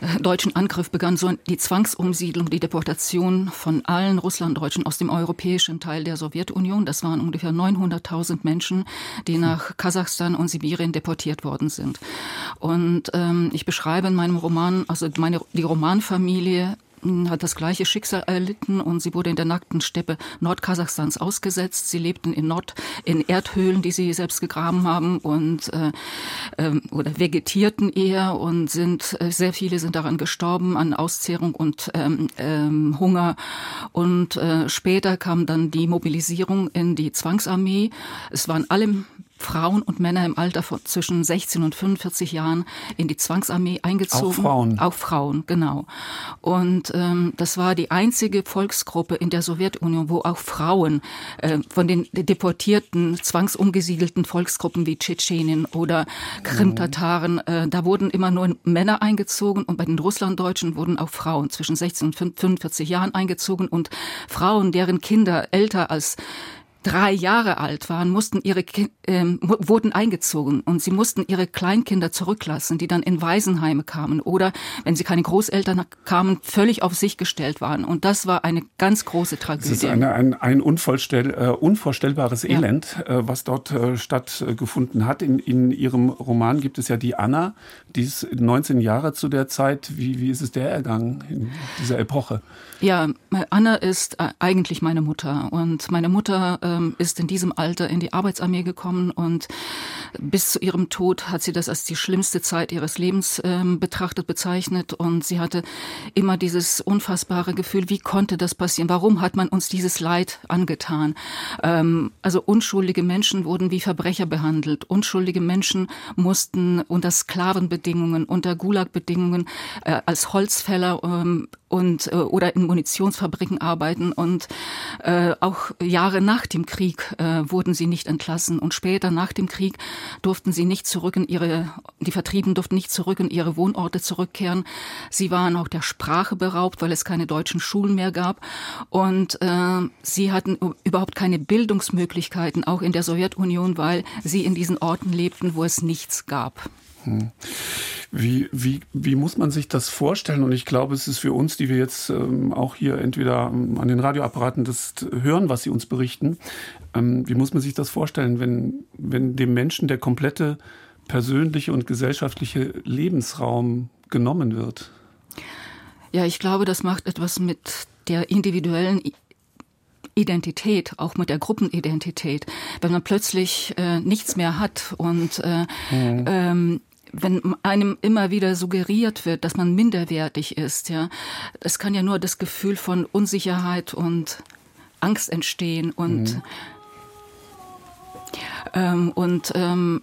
äh, deutschen Angriff begann so die Zwangsumsiedlung, die Deportation von allen Russlanddeutschen aus dem europäischen Teil der Sowjetunion. Das waren ungefähr 900.000 Menschen, die nach Kasachstan und Sibirien deportiert worden sind. Und ähm, ich beschreibe in meinem Roman, also meine, die Romanfamilie hat das gleiche Schicksal erlitten und sie wurde in der nackten Steppe Nordkasachstans ausgesetzt. Sie lebten in Nord in Erdhöhlen, die sie selbst gegraben haben und äh, äh, oder vegetierten eher und sind äh, sehr viele sind daran gestorben an Auszehrung und ähm, ähm, Hunger und äh, später kam dann die Mobilisierung in die Zwangsarmee. Es waren alle Frauen und Männer im Alter von zwischen 16 und 45 Jahren in die Zwangsarmee eingezogen. Auch Frauen. Auch Frauen, genau. Und ähm, das war die einzige Volksgruppe in der Sowjetunion, wo auch Frauen äh, von den deportierten, zwangsumgesiedelten Volksgruppen wie Tschetschenien oder Krimtataren, äh, da wurden immer nur Männer eingezogen und bei den Russlanddeutschen wurden auch Frauen zwischen 16 und 45 Jahren eingezogen und Frauen, deren Kinder älter als drei Jahre alt waren, mussten ihre äh, wurden eingezogen und sie mussten ihre Kleinkinder zurücklassen, die dann in Waisenheime kamen oder wenn sie keine Großeltern kamen, völlig auf sich gestellt waren. Und das war eine ganz große Tragödie. Es ist eine, ein, ein unvorstell, äh, unvorstellbares Elend, ja. äh, was dort äh, stattgefunden hat. In, in Ihrem Roman gibt es ja die Anna, die ist 19 Jahre zu der Zeit. Wie, wie ist es der ergangen in dieser Epoche? Ja, Anna ist äh, eigentlich meine Mutter und meine Mutter ähm, ist in diesem Alter in die Arbeitsarmee gekommen und bis zu ihrem Tod hat sie das als die schlimmste Zeit ihres Lebens ähm, betrachtet, bezeichnet und sie hatte immer dieses unfassbare Gefühl, wie konnte das passieren? Warum hat man uns dieses Leid angetan? Ähm, also unschuldige Menschen wurden wie Verbrecher behandelt. Unschuldige Menschen mussten unter Sklavenbedingungen, unter Gulagbedingungen äh, als Holzfäller ähm, und äh, oder in Munitionsfabriken arbeiten und äh, auch Jahre nach dem Krieg äh, wurden sie nicht entlassen und später nach dem Krieg durften sie nicht zurück in ihre die Vertrieben durften nicht zurück in ihre Wohnorte zurückkehren. Sie waren auch der Sprache beraubt, weil es keine deutschen Schulen mehr gab und äh, sie hatten überhaupt keine Bildungsmöglichkeiten auch in der Sowjetunion, weil sie in diesen Orten lebten, wo es nichts gab. Hm. Wie, wie, wie muss man sich das vorstellen? Und ich glaube, es ist für uns, die wir jetzt ähm, auch hier entweder ähm, an den Radioapparaten das hören, was sie uns berichten, ähm, wie muss man sich das vorstellen, wenn, wenn dem Menschen der komplette persönliche und gesellschaftliche Lebensraum genommen wird? Ja, ich glaube, das macht etwas mit der individuellen Identität, auch mit der Gruppenidentität, wenn man plötzlich äh, nichts mehr hat und äh, mhm. ähm, wenn einem immer wieder suggeriert wird, dass man minderwertig ist, ja, es kann ja nur das Gefühl von Unsicherheit und Angst entstehen und mhm. ähm, und ähm,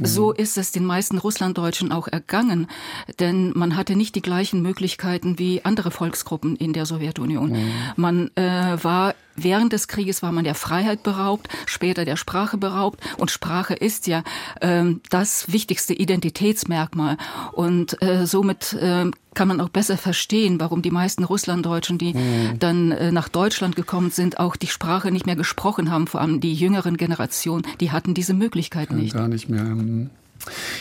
so mhm. ist es den meisten Russlanddeutschen auch ergangen, denn man hatte nicht die gleichen Möglichkeiten wie andere Volksgruppen in der Sowjetunion. Mhm. Man äh, war während des Krieges war man der Freiheit beraubt, später der Sprache beraubt. Und Sprache ist ja ähm, das wichtigste Identitätsmerkmal. Und äh, somit äh, kann man auch besser verstehen, warum die meisten Russlanddeutschen, die mhm. dann äh, nach Deutschland gekommen sind, auch die Sprache nicht mehr gesprochen haben. Vor allem die jüngeren Generationen, die hatten diese Möglichkeit nicht. Gar nicht mehr.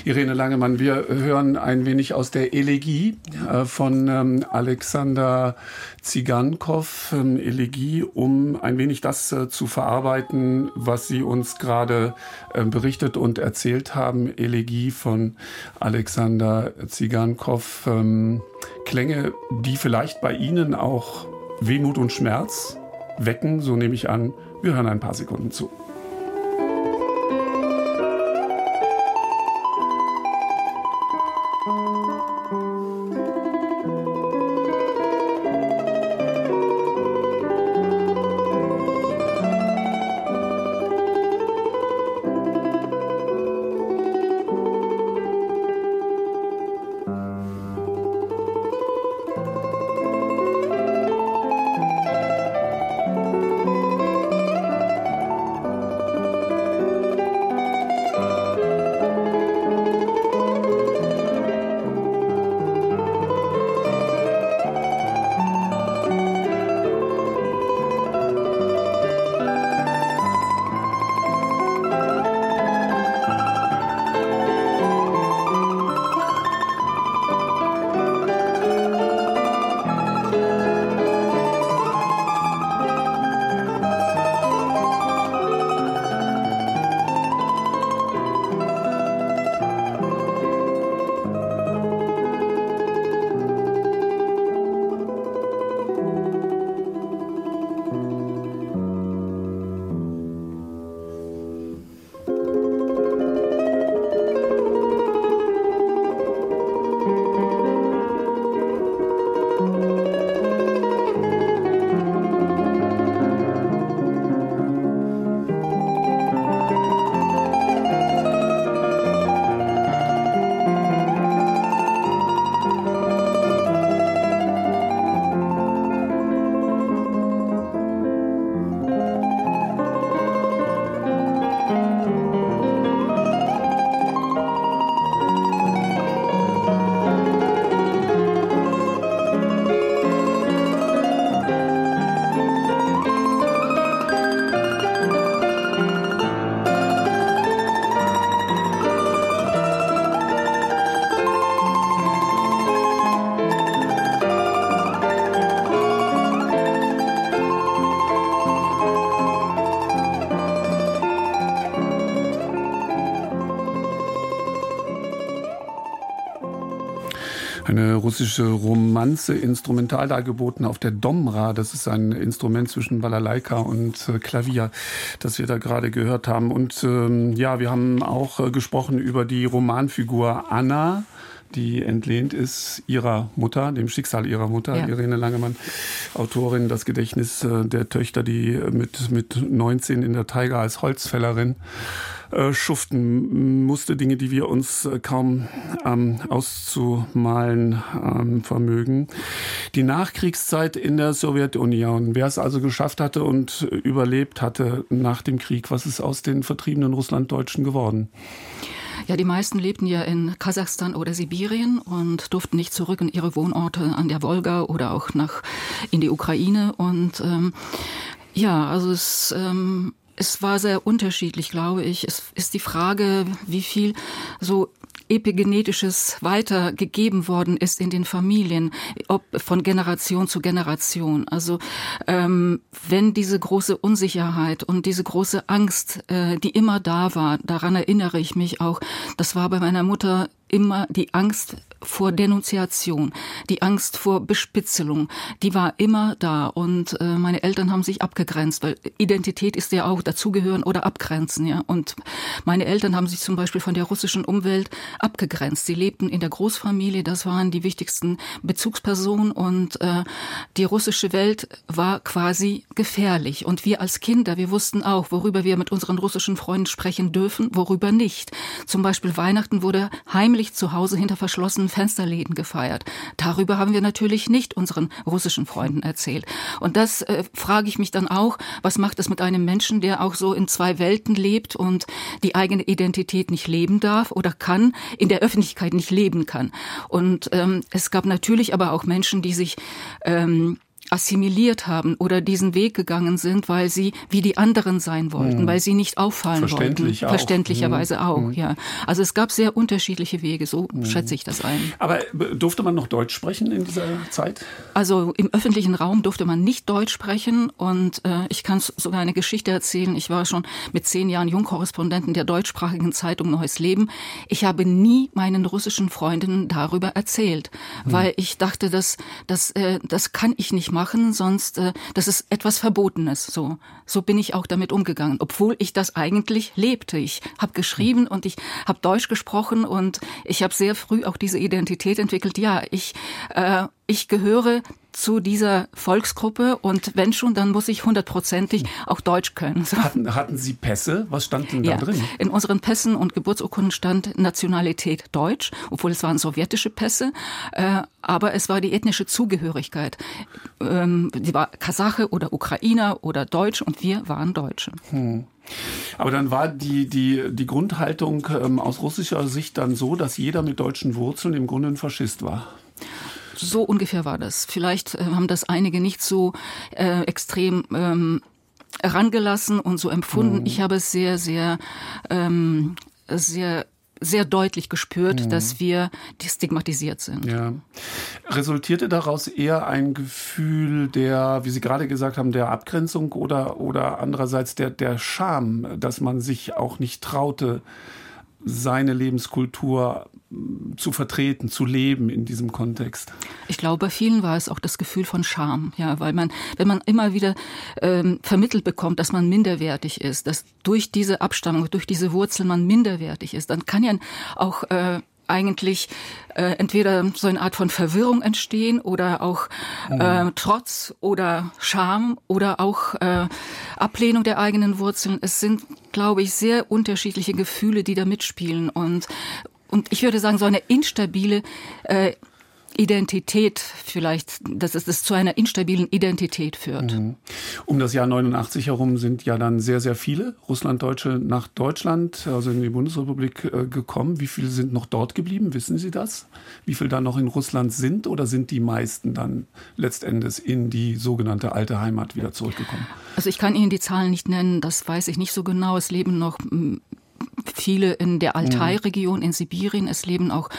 Irene Langemann, wir hören ein wenig aus der Elegie äh, von ähm, Alexander Zigankov, ähm, Elegie, um ein wenig das äh, zu verarbeiten, was Sie uns gerade äh, berichtet und erzählt haben. Elegie von Alexander Zigankov, ähm, Klänge, die vielleicht bei Ihnen auch Wehmut und Schmerz wecken, so nehme ich an. Wir hören ein paar Sekunden zu. Russische Romanze instrumental dargeboten auf der Domra. Das ist ein Instrument zwischen Balalaika und äh, Klavier, das wir da gerade gehört haben. Und ähm, ja, wir haben auch äh, gesprochen über die Romanfigur Anna die entlehnt ist ihrer Mutter, dem Schicksal ihrer Mutter, ja. Irene Langemann, Autorin, das Gedächtnis äh, der Töchter, die mit, mit 19 in der Taiga als Holzfällerin äh, schuften musste, Dinge, die wir uns äh, kaum ähm, auszumalen ähm, vermögen. Die Nachkriegszeit in der Sowjetunion, wer es also geschafft hatte und überlebt hatte nach dem Krieg, was ist aus den vertriebenen Russlanddeutschen geworden? Ja, die meisten lebten ja in Kasachstan oder Sibirien und durften nicht zurück in ihre Wohnorte an der Wolga oder auch nach in die Ukraine. Und ähm, ja, also es ähm, es war sehr unterschiedlich, glaube ich. Es ist die Frage, wie viel so epigenetisches weitergegeben worden ist in den Familien, ob von Generation zu Generation. Also ähm, wenn diese große Unsicherheit und diese große Angst, äh, die immer da war, daran erinnere ich mich auch, das war bei meiner Mutter immer die Angst vor Denunziation, die Angst vor Bespitzelung, die war immer da und äh, meine Eltern haben sich abgegrenzt, weil Identität ist ja auch dazugehören oder abgrenzen, ja. Und meine Eltern haben sich zum Beispiel von der russischen Umwelt abgegrenzt. Sie lebten in der Großfamilie, das waren die wichtigsten Bezugspersonen und äh, die russische Welt war quasi gefährlich. Und wir als Kinder, wir wussten auch, worüber wir mit unseren russischen Freunden sprechen dürfen, worüber nicht. Zum Beispiel Weihnachten wurde heimlich heimlich zu Hause hinter verschlossenen Fensterläden gefeiert. Darüber haben wir natürlich nicht unseren russischen Freunden erzählt. Und das äh, frage ich mich dann auch, was macht es mit einem Menschen, der auch so in zwei Welten lebt und die eigene Identität nicht leben darf oder kann, in der Öffentlichkeit nicht leben kann. Und ähm, es gab natürlich aber auch Menschen, die sich ähm, assimiliert haben oder diesen Weg gegangen sind, weil sie wie die anderen sein wollten, mhm. weil sie nicht auffallen Verständlich wollten. Auch. Verständlicherweise mhm. auch, ja. Also es gab sehr unterschiedliche Wege, so mhm. schätze ich das ein. Aber durfte man noch Deutsch sprechen in dieser Zeit? Also im öffentlichen Raum durfte man nicht Deutsch sprechen und äh, ich kann sogar eine Geschichte erzählen. Ich war schon mit zehn Jahren Jungkorrespondenten der deutschsprachigen Zeitung Neues Leben. Ich habe nie meinen russischen Freundinnen darüber erzählt, mhm. weil ich dachte, dass das, äh, das kann ich nicht machen, sonst äh, das ist etwas Verbotenes. So, so bin ich auch damit umgegangen, obwohl ich das eigentlich lebte. Ich habe geschrieben und ich habe Deutsch gesprochen und ich habe sehr früh auch diese Identität entwickelt. Ja, ich äh, ich gehöre zu dieser Volksgruppe und wenn schon, dann muss ich hundertprozentig auch Deutsch können. So. Hatten, hatten Sie Pässe? Was stand denn da ja, drin? In unseren Pässen und Geburtsurkunden stand Nationalität Deutsch, obwohl es waren sowjetische Pässe, äh, aber es war die ethnische Zugehörigkeit. Ähm, die war Kasache oder Ukrainer oder Deutsch und wir waren Deutsche. Hm. Aber dann war die, die, die Grundhaltung ähm, aus russischer Sicht dann so, dass jeder mit deutschen Wurzeln im Grunde ein Faschist war. So ungefähr war das. Vielleicht äh, haben das einige nicht so äh, extrem ähm, herangelassen und so empfunden. Mhm. Ich habe es sehr, sehr, ähm, sehr sehr deutlich gespürt, mhm. dass wir stigmatisiert sind. Ja. Resultierte daraus eher ein Gefühl der, wie Sie gerade gesagt haben, der Abgrenzung oder, oder andererseits der, der Scham, dass man sich auch nicht traute, seine Lebenskultur zu vertreten, zu leben in diesem Kontext? Ich glaube, bei vielen war es auch das Gefühl von Scham, ja, weil man, wenn man immer wieder ähm, vermittelt bekommt, dass man minderwertig ist, dass durch diese Abstammung, durch diese Wurzel man minderwertig ist, dann kann ja auch äh, eigentlich äh, entweder so eine Art von Verwirrung entstehen oder auch äh, Trotz oder Scham oder auch äh, Ablehnung der eigenen Wurzeln. Es sind, glaube ich, sehr unterschiedliche Gefühle, die da mitspielen und und ich würde sagen, so eine instabile äh, Identität vielleicht, dass es das zu einer instabilen Identität führt. Mhm. Um das Jahr 89 herum sind ja dann sehr, sehr viele Russlanddeutsche nach Deutschland, also in die Bundesrepublik äh, gekommen. Wie viele sind noch dort geblieben? Wissen Sie das? Wie viele da noch in Russland sind oder sind die meisten dann letztendlich in die sogenannte alte Heimat wieder zurückgekommen? Also ich kann Ihnen die Zahlen nicht nennen, das weiß ich nicht so genau. Es leben noch viele in der Altai-Region in Sibirien. Es leben auch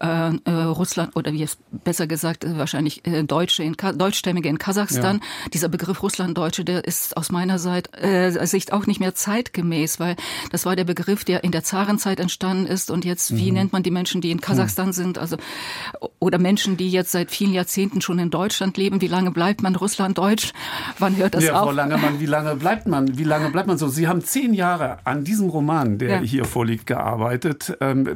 äh, äh, Russland oder wie es besser gesagt äh, wahrscheinlich äh, Deutsche in Deutschstämmige in Kasachstan. Ja. Dieser Begriff Russlanddeutsche, der ist aus meiner Seite, äh, Sicht auch nicht mehr zeitgemäß, weil das war der Begriff, der in der Zarenzeit entstanden ist und jetzt wie mhm. nennt man die Menschen, die in Kasachstan mhm. sind, also oder Menschen, die jetzt seit vielen Jahrzehnten schon in Deutschland leben. Wie lange bleibt man Russlanddeutsch? Wann hört das ja, auf? Frau Langemann, wie lange bleibt man? Wie lange bleibt man so? Sie haben zehn Jahre an diesem Roman, der ja. Hier vorliegt, gearbeitet. Ähm,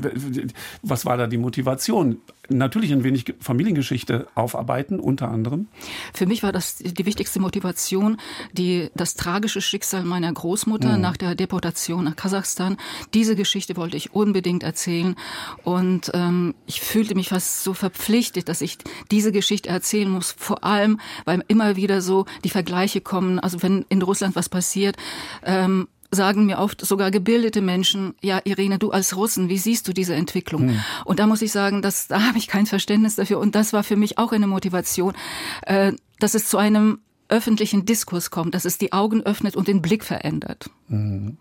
was war da die Motivation? Natürlich ein wenig Familiengeschichte aufarbeiten, unter anderem. Für mich war das die wichtigste Motivation, die, das tragische Schicksal meiner Großmutter mhm. nach der Deportation nach Kasachstan. Diese Geschichte wollte ich unbedingt erzählen. Und ähm, ich fühlte mich fast so verpflichtet, dass ich diese Geschichte erzählen muss. Vor allem, weil immer wieder so die Vergleiche kommen. Also wenn in Russland was passiert, ähm, sagen mir oft sogar gebildete Menschen, ja, Irene, du als Russen, wie siehst du diese Entwicklung? Hm. Und da muss ich sagen, dass, da habe ich kein Verständnis dafür. Und das war für mich auch eine Motivation, äh, dass es zu einem öffentlichen Diskurs kommt, dass es die Augen öffnet und den Blick verändert. Mhm.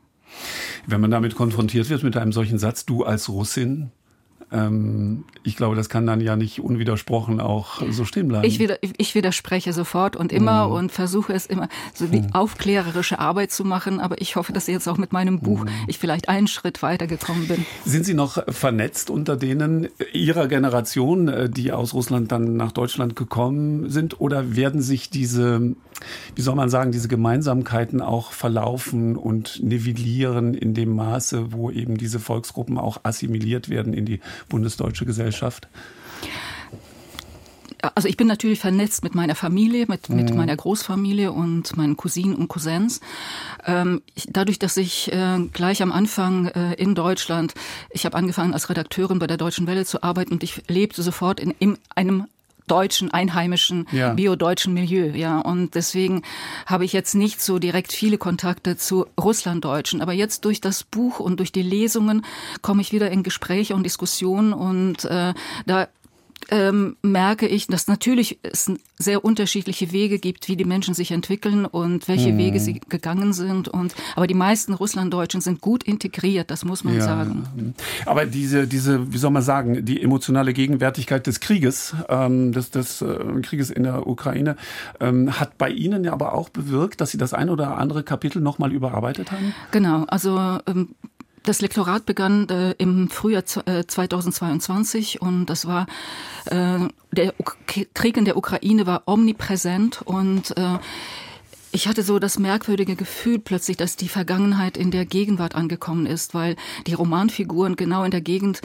Wenn man damit konfrontiert wird mit einem solchen Satz, du als Russin, ähm, ich glaube, das kann dann ja nicht unwidersprochen auch so stehen bleiben. Ich, wieder, ich widerspreche sofort und immer mhm. und versuche es immer, so die mhm. aufklärerische Arbeit zu machen. Aber ich hoffe, dass jetzt auch mit meinem Buch mhm. ich vielleicht einen Schritt weitergekommen bin. Sind Sie noch vernetzt unter denen Ihrer Generation, äh, die aus Russland dann nach Deutschland gekommen sind? Oder werden sich diese, wie soll man sagen, diese Gemeinsamkeiten auch verlaufen und nivellieren in dem Maße, wo eben diese Volksgruppen auch assimiliert werden in die bundesdeutsche Gesellschaft? also ich bin natürlich vernetzt mit meiner Familie, mit, mit mhm. meiner Großfamilie und meinen Cousinen und Cousins. Ähm, ich, dadurch, dass ich äh, gleich am Anfang äh, in Deutschland, ich habe angefangen als Redakteurin bei der Deutschen Welle zu arbeiten und ich lebte sofort in, in einem deutschen, einheimischen, ja. biodeutschen Milieu, ja. Und deswegen habe ich jetzt nicht so direkt viele Kontakte zu Russlanddeutschen. Aber jetzt durch das Buch und durch die Lesungen komme ich wieder in Gespräche und Diskussionen und äh, da ähm, merke ich, dass natürlich es sehr unterschiedliche Wege gibt, wie die Menschen sich entwickeln und welche hm. Wege sie gegangen sind. Und aber die meisten Russlanddeutschen sind gut integriert, das muss man ja. sagen. Aber diese, diese, wie soll man sagen, die emotionale Gegenwärtigkeit des Krieges, ähm, des, des äh, Krieges in der Ukraine, ähm, hat bei Ihnen ja aber auch bewirkt, dass Sie das ein oder andere Kapitel nochmal überarbeitet haben. Genau, also ähm, das Lektorat begann äh, im Frühjahr äh, 2022 und das war äh, der U Krieg in der Ukraine war omnipräsent und äh, ich hatte so das merkwürdige Gefühl plötzlich, dass die Vergangenheit in der Gegenwart angekommen ist, weil die Romanfiguren genau in der Gegend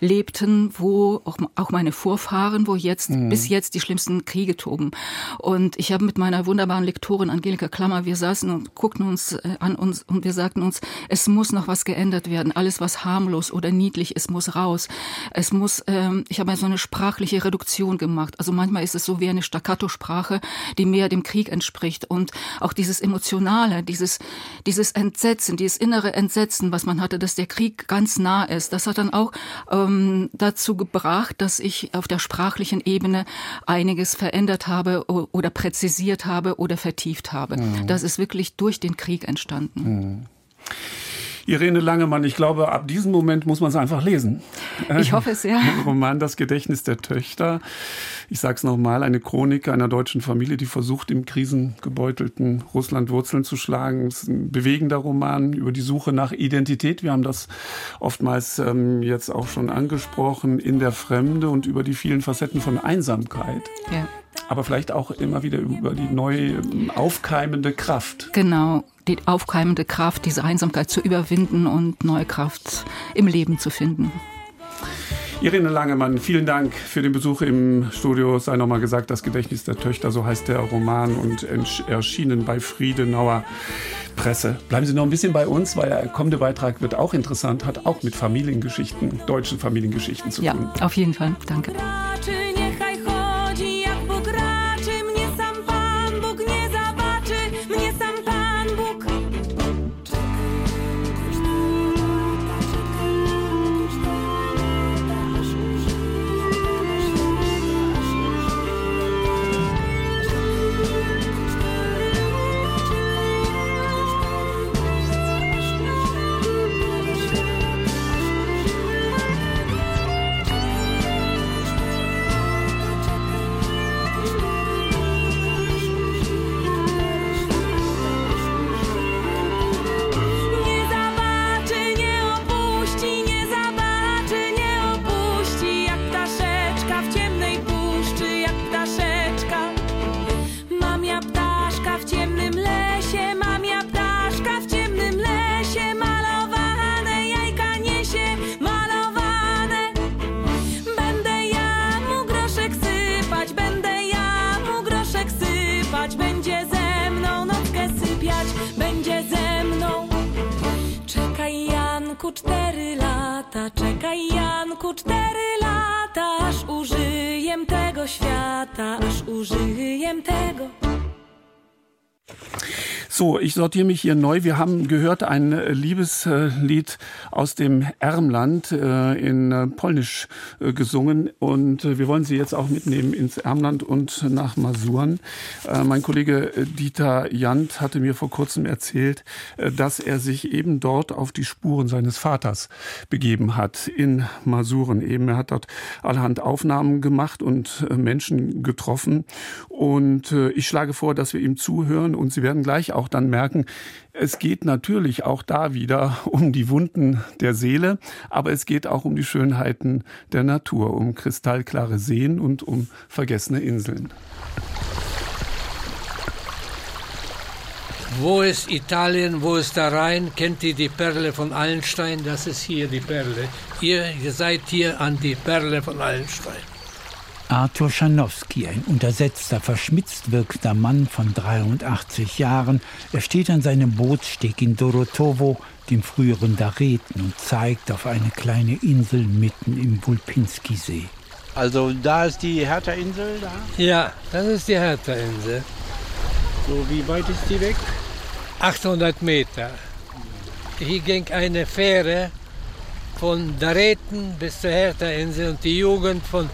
lebten, wo auch, auch meine Vorfahren, wo jetzt mhm. bis jetzt die schlimmsten Kriege toben. Und ich habe mit meiner wunderbaren Lektorin Angelika Klammer, wir saßen und guckten uns äh, an uns und wir sagten uns, es muss noch was geändert werden. Alles, was harmlos oder niedlich ist, muss raus. Es muss, ähm, ich habe so eine sprachliche Reduktion gemacht. Also manchmal ist es so wie eine Staccato-Sprache, die mehr dem Krieg entspricht. Und auch dieses Emotionale, dieses, dieses Entsetzen, dieses innere Entsetzen, was man hatte, dass der Krieg ganz nah ist, das hat dann auch ähm, ähm, dazu gebracht, dass ich auf der sprachlichen Ebene einiges verändert habe oder präzisiert habe oder vertieft habe. Mhm. Das ist wirklich durch den Krieg entstanden. Mhm. Irene Langemann, ich glaube, ab diesem Moment muss man es einfach lesen. Ich hoffe es, ja. Roman Das Gedächtnis der Töchter. Ich sage es nochmal, eine Chronik einer deutschen Familie, die versucht, im krisengebeutelten Russland Wurzeln zu schlagen. Es ist ein bewegender Roman über die Suche nach Identität. Wir haben das oftmals ähm, jetzt auch schon angesprochen, in der Fremde und über die vielen Facetten von Einsamkeit. Ja aber vielleicht auch immer wieder über die neu aufkeimende Kraft. Genau, die aufkeimende Kraft, diese Einsamkeit zu überwinden und neue Kraft im Leben zu finden. Irene Langemann, vielen Dank für den Besuch im Studio. Sei nochmal gesagt, das Gedächtnis der Töchter, so heißt der Roman und erschienen bei Friedenauer Presse. Bleiben Sie noch ein bisschen bei uns, weil der kommende Beitrag wird auch interessant, hat auch mit Familiengeschichten, deutschen Familiengeschichten zu tun. Ja, auf jeden Fall. Danke. Ich sortiere mich hier neu. Wir haben gehört ein äh, Liebeslied aus dem Ermland äh, in äh, Polnisch gesungen und wir wollen Sie jetzt auch mitnehmen ins Ermland und nach Masuren. Mein Kollege Dieter Jant hatte mir vor kurzem erzählt, dass er sich eben dort auf die Spuren seines Vaters begeben hat in Masuren. Eben er hat dort allerhand Aufnahmen gemacht und Menschen getroffen und ich schlage vor, dass wir ihm zuhören und Sie werden gleich auch dann merken, es geht natürlich auch da wieder um die Wunden der Seele, aber es geht auch um die Schönheiten der Natur, um kristallklare Seen und um vergessene Inseln. Wo ist Italien, wo ist der Rhein? Kennt ihr die Perle von Allenstein? Das ist hier die Perle. Ihr, ihr seid hier an die Perle von Allenstein. Arthur Schanowski, ein untersetzter, verschmitzt wirkender Mann von 83 Jahren, er steht an seinem Bootssteg in Dorotowo, dem früheren Dareten, und zeigt auf eine kleine Insel mitten im Wulpinski-See. Also da ist die Hertha-Insel da? Ja, das ist die Hertha-Insel. So, wie weit ist die weg? 800 Meter. Hier ging eine Fähre von Dareten bis zur Hertha-Insel und die Jugend von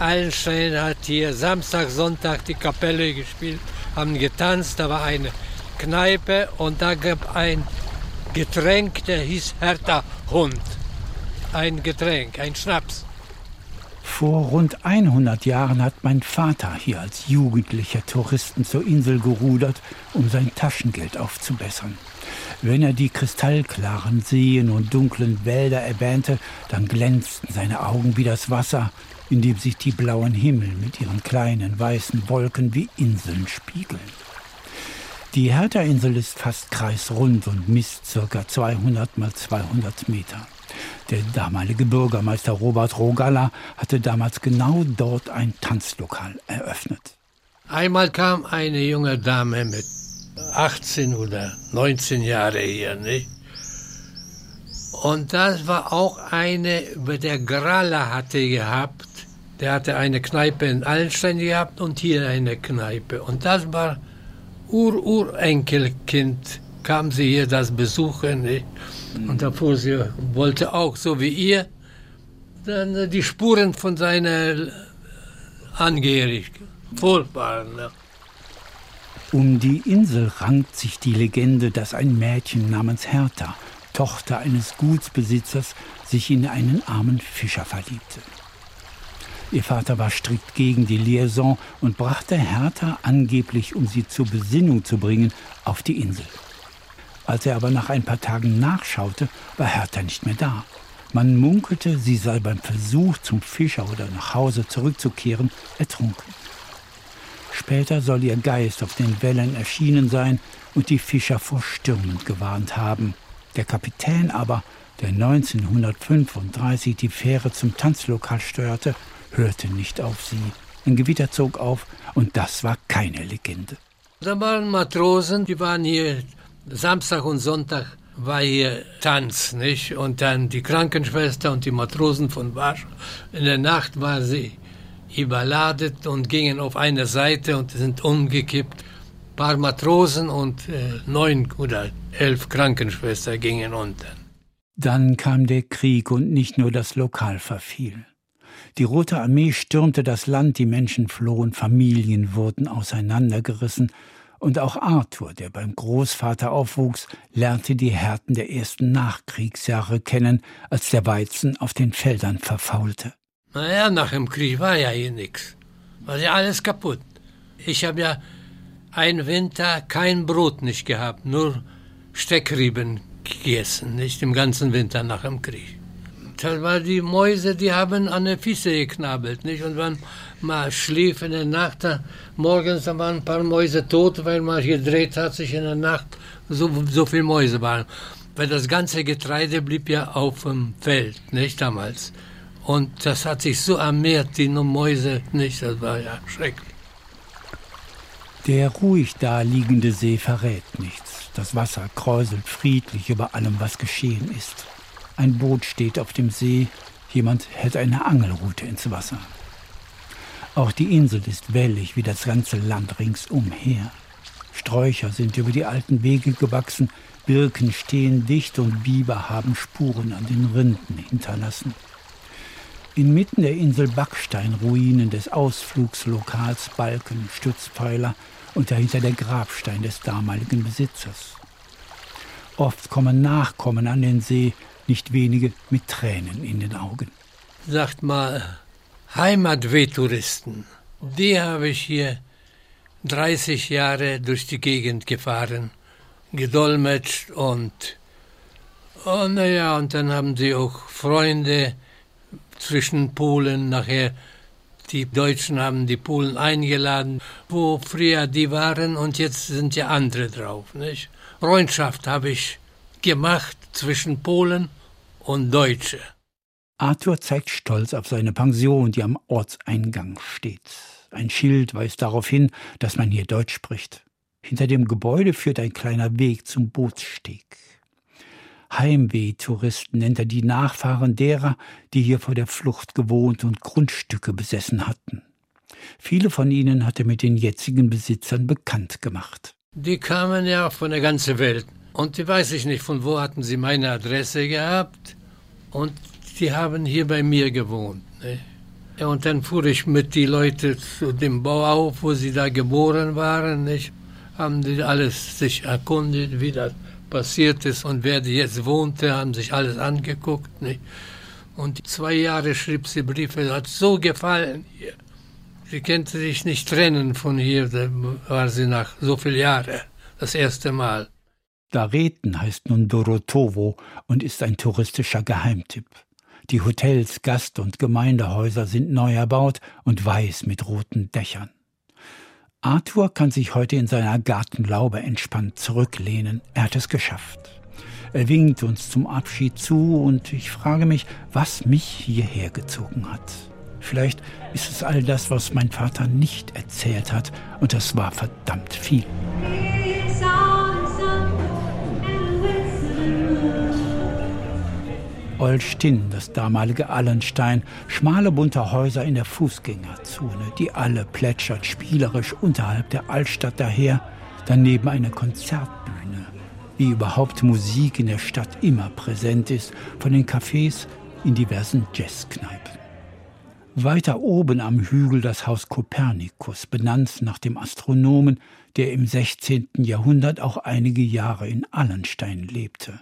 Allenstein hat hier Samstag, Sonntag die Kapelle gespielt, haben getanzt, da war eine Kneipe und da gab ein Getränk, der hieß Hertha Hund. Ein Getränk, ein Schnaps. Vor rund 100 Jahren hat mein Vater hier als jugendlicher Touristen zur Insel gerudert, um sein Taschengeld aufzubessern. Wenn er die kristallklaren Seen und dunklen Wälder erwähnte, dann glänzten seine Augen wie das Wasser, in dem sich die blauen Himmel mit ihren kleinen weißen Wolken wie Inseln spiegeln. Die Hertha-Insel ist fast kreisrund und misst ca. 200 mal 200 Meter. Der damalige Bürgermeister Robert Rogalla hatte damals genau dort ein Tanzlokal eröffnet. Einmal kam eine junge Dame mit 18 oder 19 Jahre hier, nicht? Und das war auch eine, der Gralla hatte gehabt, der hatte eine Kneipe in Allenstein gehabt und hier eine Kneipe. Und das war Ur-Urenkelkind, kam sie hier das besuchen. Nicht? Und da fuhr sie, wollte auch, so wie ihr, dann die Spuren von seiner Angehörigen vorfahren. Ne? Um die Insel rankt sich die Legende, dass ein Mädchen namens Hertha, Tochter eines Gutsbesitzers, sich in einen armen Fischer verliebte. Ihr Vater war strikt gegen die Liaison und brachte Hertha angeblich, um sie zur Besinnung zu bringen, auf die Insel. Als er aber nach ein paar Tagen nachschaute, war Hertha nicht mehr da. Man munkelte, sie sei beim Versuch, zum Fischer oder nach Hause zurückzukehren, ertrunken. Später soll ihr Geist auf den Wellen erschienen sein und die Fischer vor Stürmen gewarnt haben. Der Kapitän aber, der 1935 die Fähre zum Tanzlokal steuerte, hörte nicht auf sie. Ein Gewitter zog auf und das war keine Legende. Da waren Matrosen, die waren hier Samstag und Sonntag war hier Tanz, nicht? Und dann die Krankenschwester und die Matrosen von Warschau. In der Nacht war sie überladet und gingen auf eine Seite und sind umgekippt. Ein paar Matrosen und äh, neun oder elf Krankenschwestern gingen unter. Dann kam der Krieg und nicht nur das Lokal verfiel. Die Rote Armee stürmte das Land, die Menschen flohen, Familien wurden auseinandergerissen, und auch Arthur, der beim Großvater aufwuchs, lernte die Härten der ersten Nachkriegsjahre kennen, als der Weizen auf den Feldern verfaulte. Naja, nach dem Krieg war ja hier nichts. War ja alles kaputt. Ich habe ja einen Winter kein Brot nicht gehabt, nur Steckrieben gegessen, nicht im ganzen Winter nach dem Krieg war die Mäuse, die haben an der Füße geknabbelt, nicht? Und wenn man schlief in der Nacht, da, morgens da waren ein paar Mäuse tot, weil man gedreht hat sich in der Nacht, so, so viele Mäuse waren. Weil das ganze Getreide blieb ja auf dem Feld, nicht damals. Und das hat sich so armiert, die Mäuse, nicht? Das war ja schrecklich. Der ruhig daliegende See verrät nichts. Das Wasser kräuselt friedlich über allem, was geschehen ist. Ein Boot steht auf dem See, jemand hält eine Angelrute ins Wasser. Auch die Insel ist wellig wie das ganze Land ringsumher. Sträucher sind über die alten Wege gewachsen, Birken stehen dicht und Biber haben Spuren an den Rinden hinterlassen. Inmitten der Insel Backsteinruinen des Ausflugslokals Balken, Stützpfeiler und dahinter der Grabstein des damaligen Besitzers. Oft kommen Nachkommen an den See, nicht wenige mit Tränen in den Augen. Sagt mal, Heimatwehtouristen, die habe ich hier 30 Jahre durch die Gegend gefahren, gedolmetscht und, oh, naja, und dann haben sie auch Freunde zwischen Polen nachher. Die Deutschen haben die Polen eingeladen, wo früher die waren und jetzt sind ja andere drauf. Nicht? Freundschaft habe ich gemacht zwischen Polen und Deutsche. Arthur zeigt stolz auf seine Pension, die am Ortseingang steht. Ein Schild weist darauf hin, dass man hier Deutsch spricht. Hinter dem Gebäude führt ein kleiner Weg zum Bootssteg. Heimweh-Touristen nennt er die Nachfahren derer, die hier vor der Flucht gewohnt und Grundstücke besessen hatten. Viele von ihnen hat er mit den jetzigen Besitzern bekannt gemacht. Die kamen ja von der ganzen Welt. Und die weiß ich nicht, von wo hatten sie meine Adresse gehabt. Und die haben hier bei mir gewohnt. Ne? Und dann fuhr ich mit die Leute zu dem Bauhof, wo sie da geboren waren. Nicht? Haben die alles sich erkundigt, wie das passiert ist und wer die jetzt wohnte, haben sich alles angeguckt. Nicht? Und zwei Jahre schrieb sie Briefe, hat so gefallen hier. Sie konnte sich nicht trennen von hier, da war sie nach so vielen Jahren das erste Mal. Dareten heißt nun Dorotowo und ist ein touristischer Geheimtipp. Die Hotels, Gast- und Gemeindehäuser sind neu erbaut und weiß mit roten Dächern. Arthur kann sich heute in seiner Gartenlaube entspannt zurücklehnen. Er hat es geschafft. Er winkt uns zum Abschied zu und ich frage mich, was mich hierher gezogen hat. Vielleicht ist es all das, was mein Vater nicht erzählt hat, und das war verdammt viel. Olsztyn, das damalige Allenstein, schmale bunte Häuser in der Fußgängerzone, die alle plätschert spielerisch unterhalb der Altstadt daher, daneben eine Konzertbühne, wie überhaupt Musik in der Stadt immer präsent ist, von den Cafés in diversen Jazzkneipen. Weiter oben am Hügel das Haus Kopernikus, benannt nach dem Astronomen, der im 16. Jahrhundert auch einige Jahre in Allenstein lebte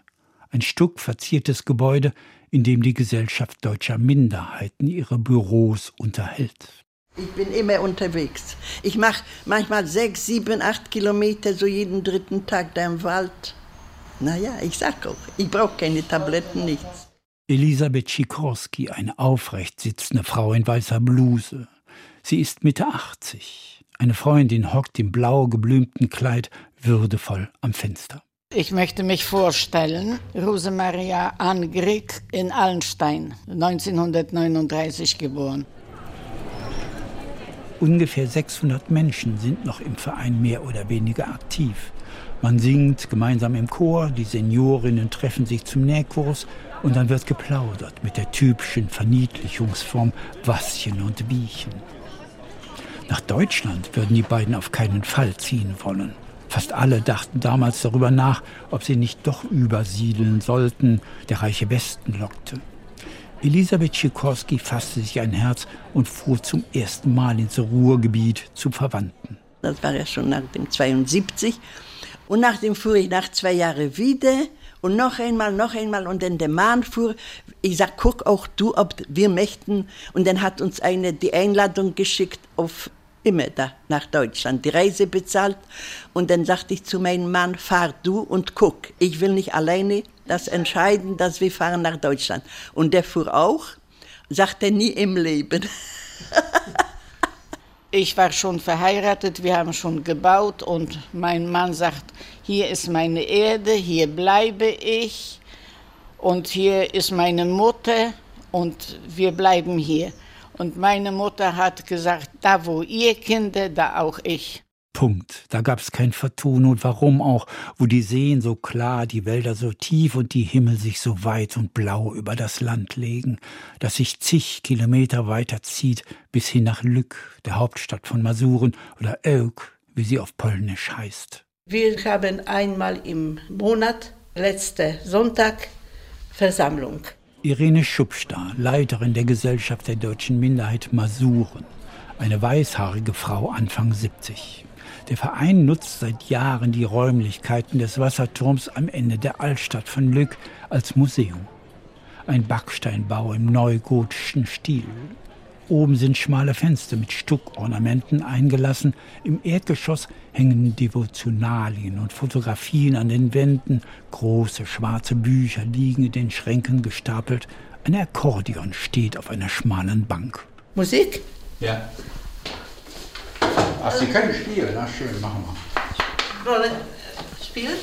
ein stuckverziertes Gebäude, in dem die Gesellschaft deutscher Minderheiten ihre Büros unterhält. Ich bin immer unterwegs. Ich mache manchmal sechs, sieben, acht Kilometer so jeden dritten Tag da im Wald. Naja, ich sag auch, ich brauche keine Tabletten, nichts. Elisabeth Schikorski, eine aufrecht sitzende Frau in weißer Bluse. Sie ist Mitte 80. Eine Freundin hockt im blau geblümten Kleid würdevoll am Fenster. Ich möchte mich vorstellen, Rosemaria Angrig in Allenstein, 1939 geboren. Ungefähr 600 Menschen sind noch im Verein mehr oder weniger aktiv. Man singt gemeinsam im Chor, die Seniorinnen treffen sich zum Nähkurs und dann wird geplaudert mit der typischen Verniedlichungsform Wasschen und Wiechen. Nach Deutschland würden die beiden auf keinen Fall ziehen wollen. Fast alle dachten damals darüber nach, ob sie nicht doch übersiedeln sollten. Der reiche Westen lockte. Elisabeth Sikorski fasste sich ein Herz und fuhr zum ersten Mal ins Ruhrgebiet zu Verwandten. Das war ja schon nach dem 72. Und nachdem fuhr ich nach zwei Jahren wieder und noch einmal, noch einmal und dann der Mann fuhr. Ich sag, guck auch du, ob wir möchten. Und dann hat uns eine die Einladung geschickt auf immer da nach Deutschland, die Reise bezahlt. Und dann sagte ich zu meinem Mann, fahr du und guck. Ich will nicht alleine das entscheiden, dass wir fahren nach Deutschland. Und der fuhr auch, sagte nie im Leben. ich war schon verheiratet, wir haben schon gebaut und mein Mann sagt, hier ist meine Erde, hier bleibe ich und hier ist meine Mutter und wir bleiben hier. Und meine Mutter hat gesagt, da wo ihr Kinder, da auch ich. Punkt. Da gab's kein Vertun und warum auch, wo die Seen so klar, die Wälder so tief und die Himmel sich so weit und blau über das Land legen, das sich zig Kilometer weiter zieht bis hin nach Lück, der Hauptstadt von Masuren, oder Euk, wie sie auf Polnisch heißt. Wir haben einmal im Monat, letzte Sonntag, Versammlung. Irene Schubster, Leiterin der Gesellschaft der deutschen Minderheit Masuren, eine weißhaarige Frau Anfang 70. Der Verein nutzt seit Jahren die Räumlichkeiten des Wasserturms am Ende der Altstadt von Lück als Museum. Ein Backsteinbau im neugotischen Stil. Oben sind schmale Fenster mit Stuckornamenten eingelassen. Im Erdgeschoss hängen Devotionalien und Fotografien an den Wänden. Große schwarze Bücher liegen in den Schränken gestapelt. Ein Akkordeon steht auf einer schmalen Bank. Musik? Ja. Ach, Sie können spielen. Na schön, machen wir. Wollen spielen?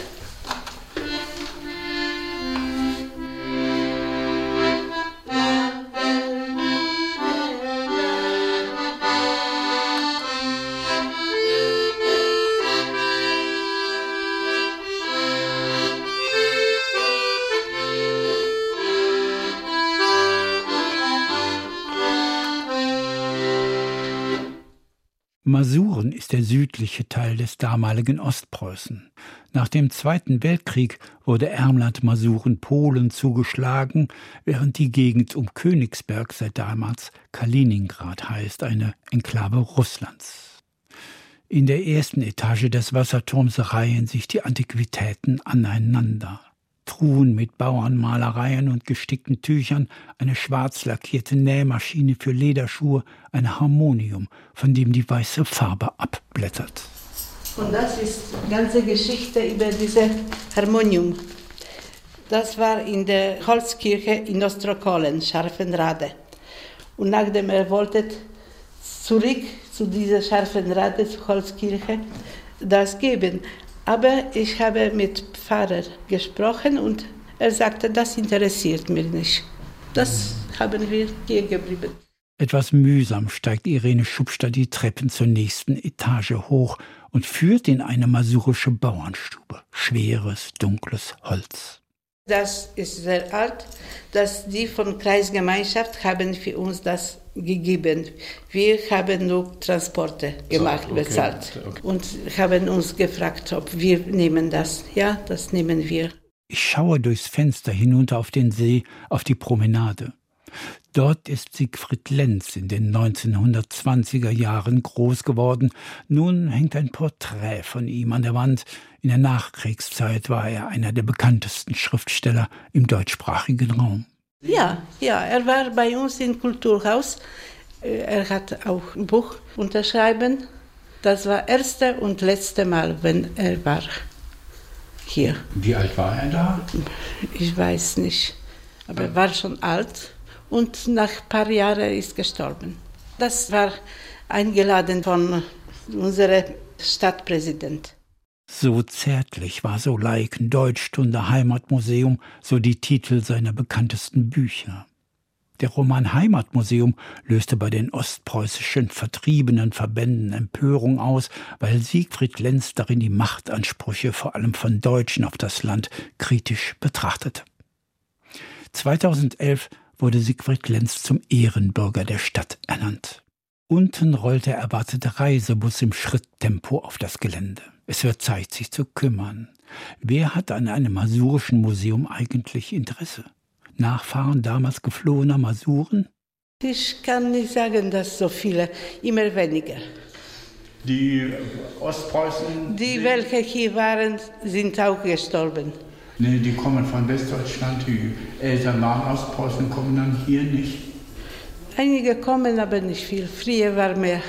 Masuren ist der südliche Teil des damaligen Ostpreußen. Nach dem Zweiten Weltkrieg wurde Ermland-Masuren Polen zugeschlagen, während die Gegend um Königsberg seit damals Kaliningrad heißt, eine Enklave Russlands. In der ersten Etage des Wasserturms reihen sich die Antiquitäten aneinander. Truhen mit Bauernmalereien und gestickten Tüchern, eine schwarz lackierte Nähmaschine für Lederschuhe, ein Harmonium, von dem die weiße Farbe abblättert. Und das ist die ganze Geschichte über dieses Harmonium. Das war in der Holzkirche in Ostrokolen, Scharfenrade. Und nachdem er wollte zurück zu dieser Scharfenrade, zur Holzkirche, das geben. Aber ich habe mit Pfarrer gesprochen und er sagte, das interessiert mich nicht. Das haben wir hier geblieben. Etwas mühsam steigt Irene Schubster die Treppen zur nächsten Etage hoch und führt in eine masurische Bauernstube. Schweres, dunkles Holz. Das ist sehr alt. Das die von Kreisgemeinschaft haben für uns das gegeben. Wir haben nur Transporte gemacht, okay, bezahlt okay. und haben uns gefragt, ob wir nehmen das. Ja, das nehmen wir. Ich schaue durchs Fenster hinunter auf den See, auf die Promenade. Dort ist Siegfried Lenz in den 1920er Jahren groß geworden. Nun hängt ein Porträt von ihm an der Wand. In der Nachkriegszeit war er einer der bekanntesten Schriftsteller im deutschsprachigen Raum. Ja, ja, er war bei uns im Kulturhaus. Äh, er hat auch ein Buch unterschreiben. Das war das erste und letzte Mal, wenn er war hier. Wie alt war er da? Ich weiß nicht, aber er war schon alt und nach ein paar Jahren ist gestorben. Das war eingeladen von unserem Stadtpräsident. So zärtlich war so Leiken Deutschstunde Heimatmuseum, so die Titel seiner bekanntesten Bücher. Der Roman Heimatmuseum löste bei den ostpreußischen vertriebenen Verbänden Empörung aus, weil Siegfried Lenz darin die Machtansprüche vor allem von Deutschen auf das Land kritisch betrachtete. 2011 wurde Siegfried Lenz zum Ehrenbürger der Stadt ernannt. Unten rollt der erwartete Reisebus im Schritttempo auf das Gelände. Es wird Zeit, sich zu kümmern. Wer hat an einem masurischen Museum eigentlich Interesse? Nachfahren damals geflohener Masuren? Ich kann nicht sagen, dass so viele, immer weniger. Die Ostpreußen? Die, welche hier waren, sind auch gestorben. Nee, die kommen von Westdeutschland, die Eltern waren Ostpreußen, kommen dann hier nicht. Einige kommen, aber nicht viel. Früher war mehr.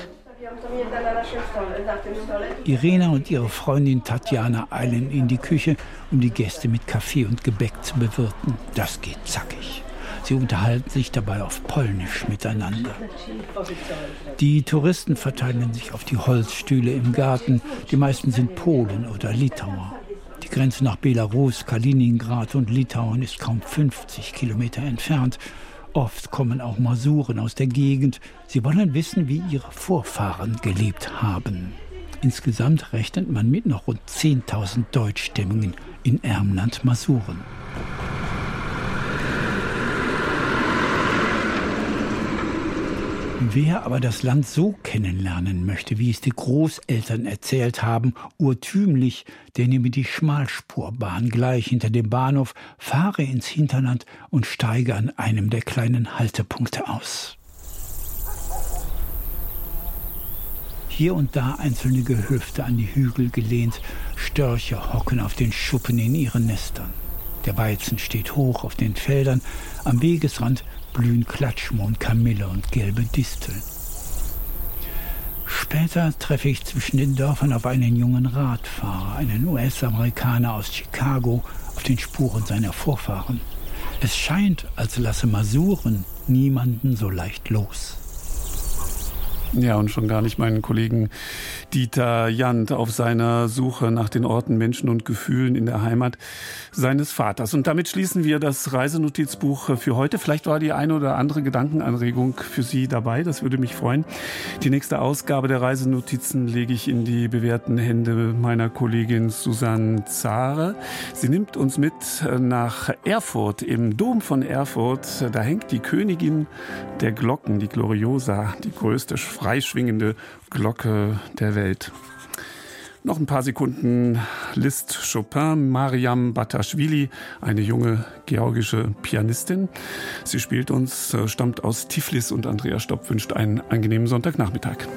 Irena und ihre Freundin Tatjana eilen in die Küche, um die Gäste mit Kaffee und Gebäck zu bewirten. Das geht zackig. Sie unterhalten sich dabei auf Polnisch miteinander. Die Touristen verteilen sich auf die Holzstühle im Garten. Die meisten sind Polen oder Litauer. Die Grenze nach Belarus, Kaliningrad und Litauen ist kaum 50 Kilometer entfernt. Oft kommen auch Masuren aus der Gegend. Sie wollen wissen, wie ihre Vorfahren gelebt haben. Insgesamt rechnet man mit noch rund 10.000 Deutschstämmigen in Ermland-Masuren. Wer aber das Land so kennenlernen möchte, wie es die Großeltern erzählt haben, urtümlich, der nehme die Schmalspurbahn gleich hinter dem Bahnhof, fahre ins Hinterland und steige an einem der kleinen Haltepunkte aus. Hier und da einzelne Gehöfte an die Hügel gelehnt, Störche hocken auf den Schuppen in ihren Nestern. Der Weizen steht hoch auf den Feldern, am Wegesrand blühen Klatschmohn, Kamille und gelbe Disteln. Später treffe ich zwischen den Dörfern auf einen jungen Radfahrer, einen US-Amerikaner aus Chicago, auf den Spuren seiner Vorfahren. Es scheint, als lasse Masuren niemanden so leicht los. Ja, und schon gar nicht meinen Kollegen Dieter Jant auf seiner Suche nach den Orten, Menschen und Gefühlen in der Heimat seines Vaters. Und damit schließen wir das Reisenotizbuch für heute. Vielleicht war die eine oder andere Gedankenanregung für Sie dabei. Das würde mich freuen. Die nächste Ausgabe der Reisenotizen lege ich in die bewährten Hände meiner Kollegin Susanne Zahre. Sie nimmt uns mit nach Erfurt, im Dom von Erfurt. Da hängt die Königin der Glocken, die Gloriosa, die größte freischwingende Glocke der Welt. Noch ein paar Sekunden Liszt Chopin, Mariam Batashvili, eine junge georgische Pianistin. Sie spielt uns, äh, stammt aus Tiflis und Andrea Stopp wünscht einen angenehmen Sonntagnachmittag.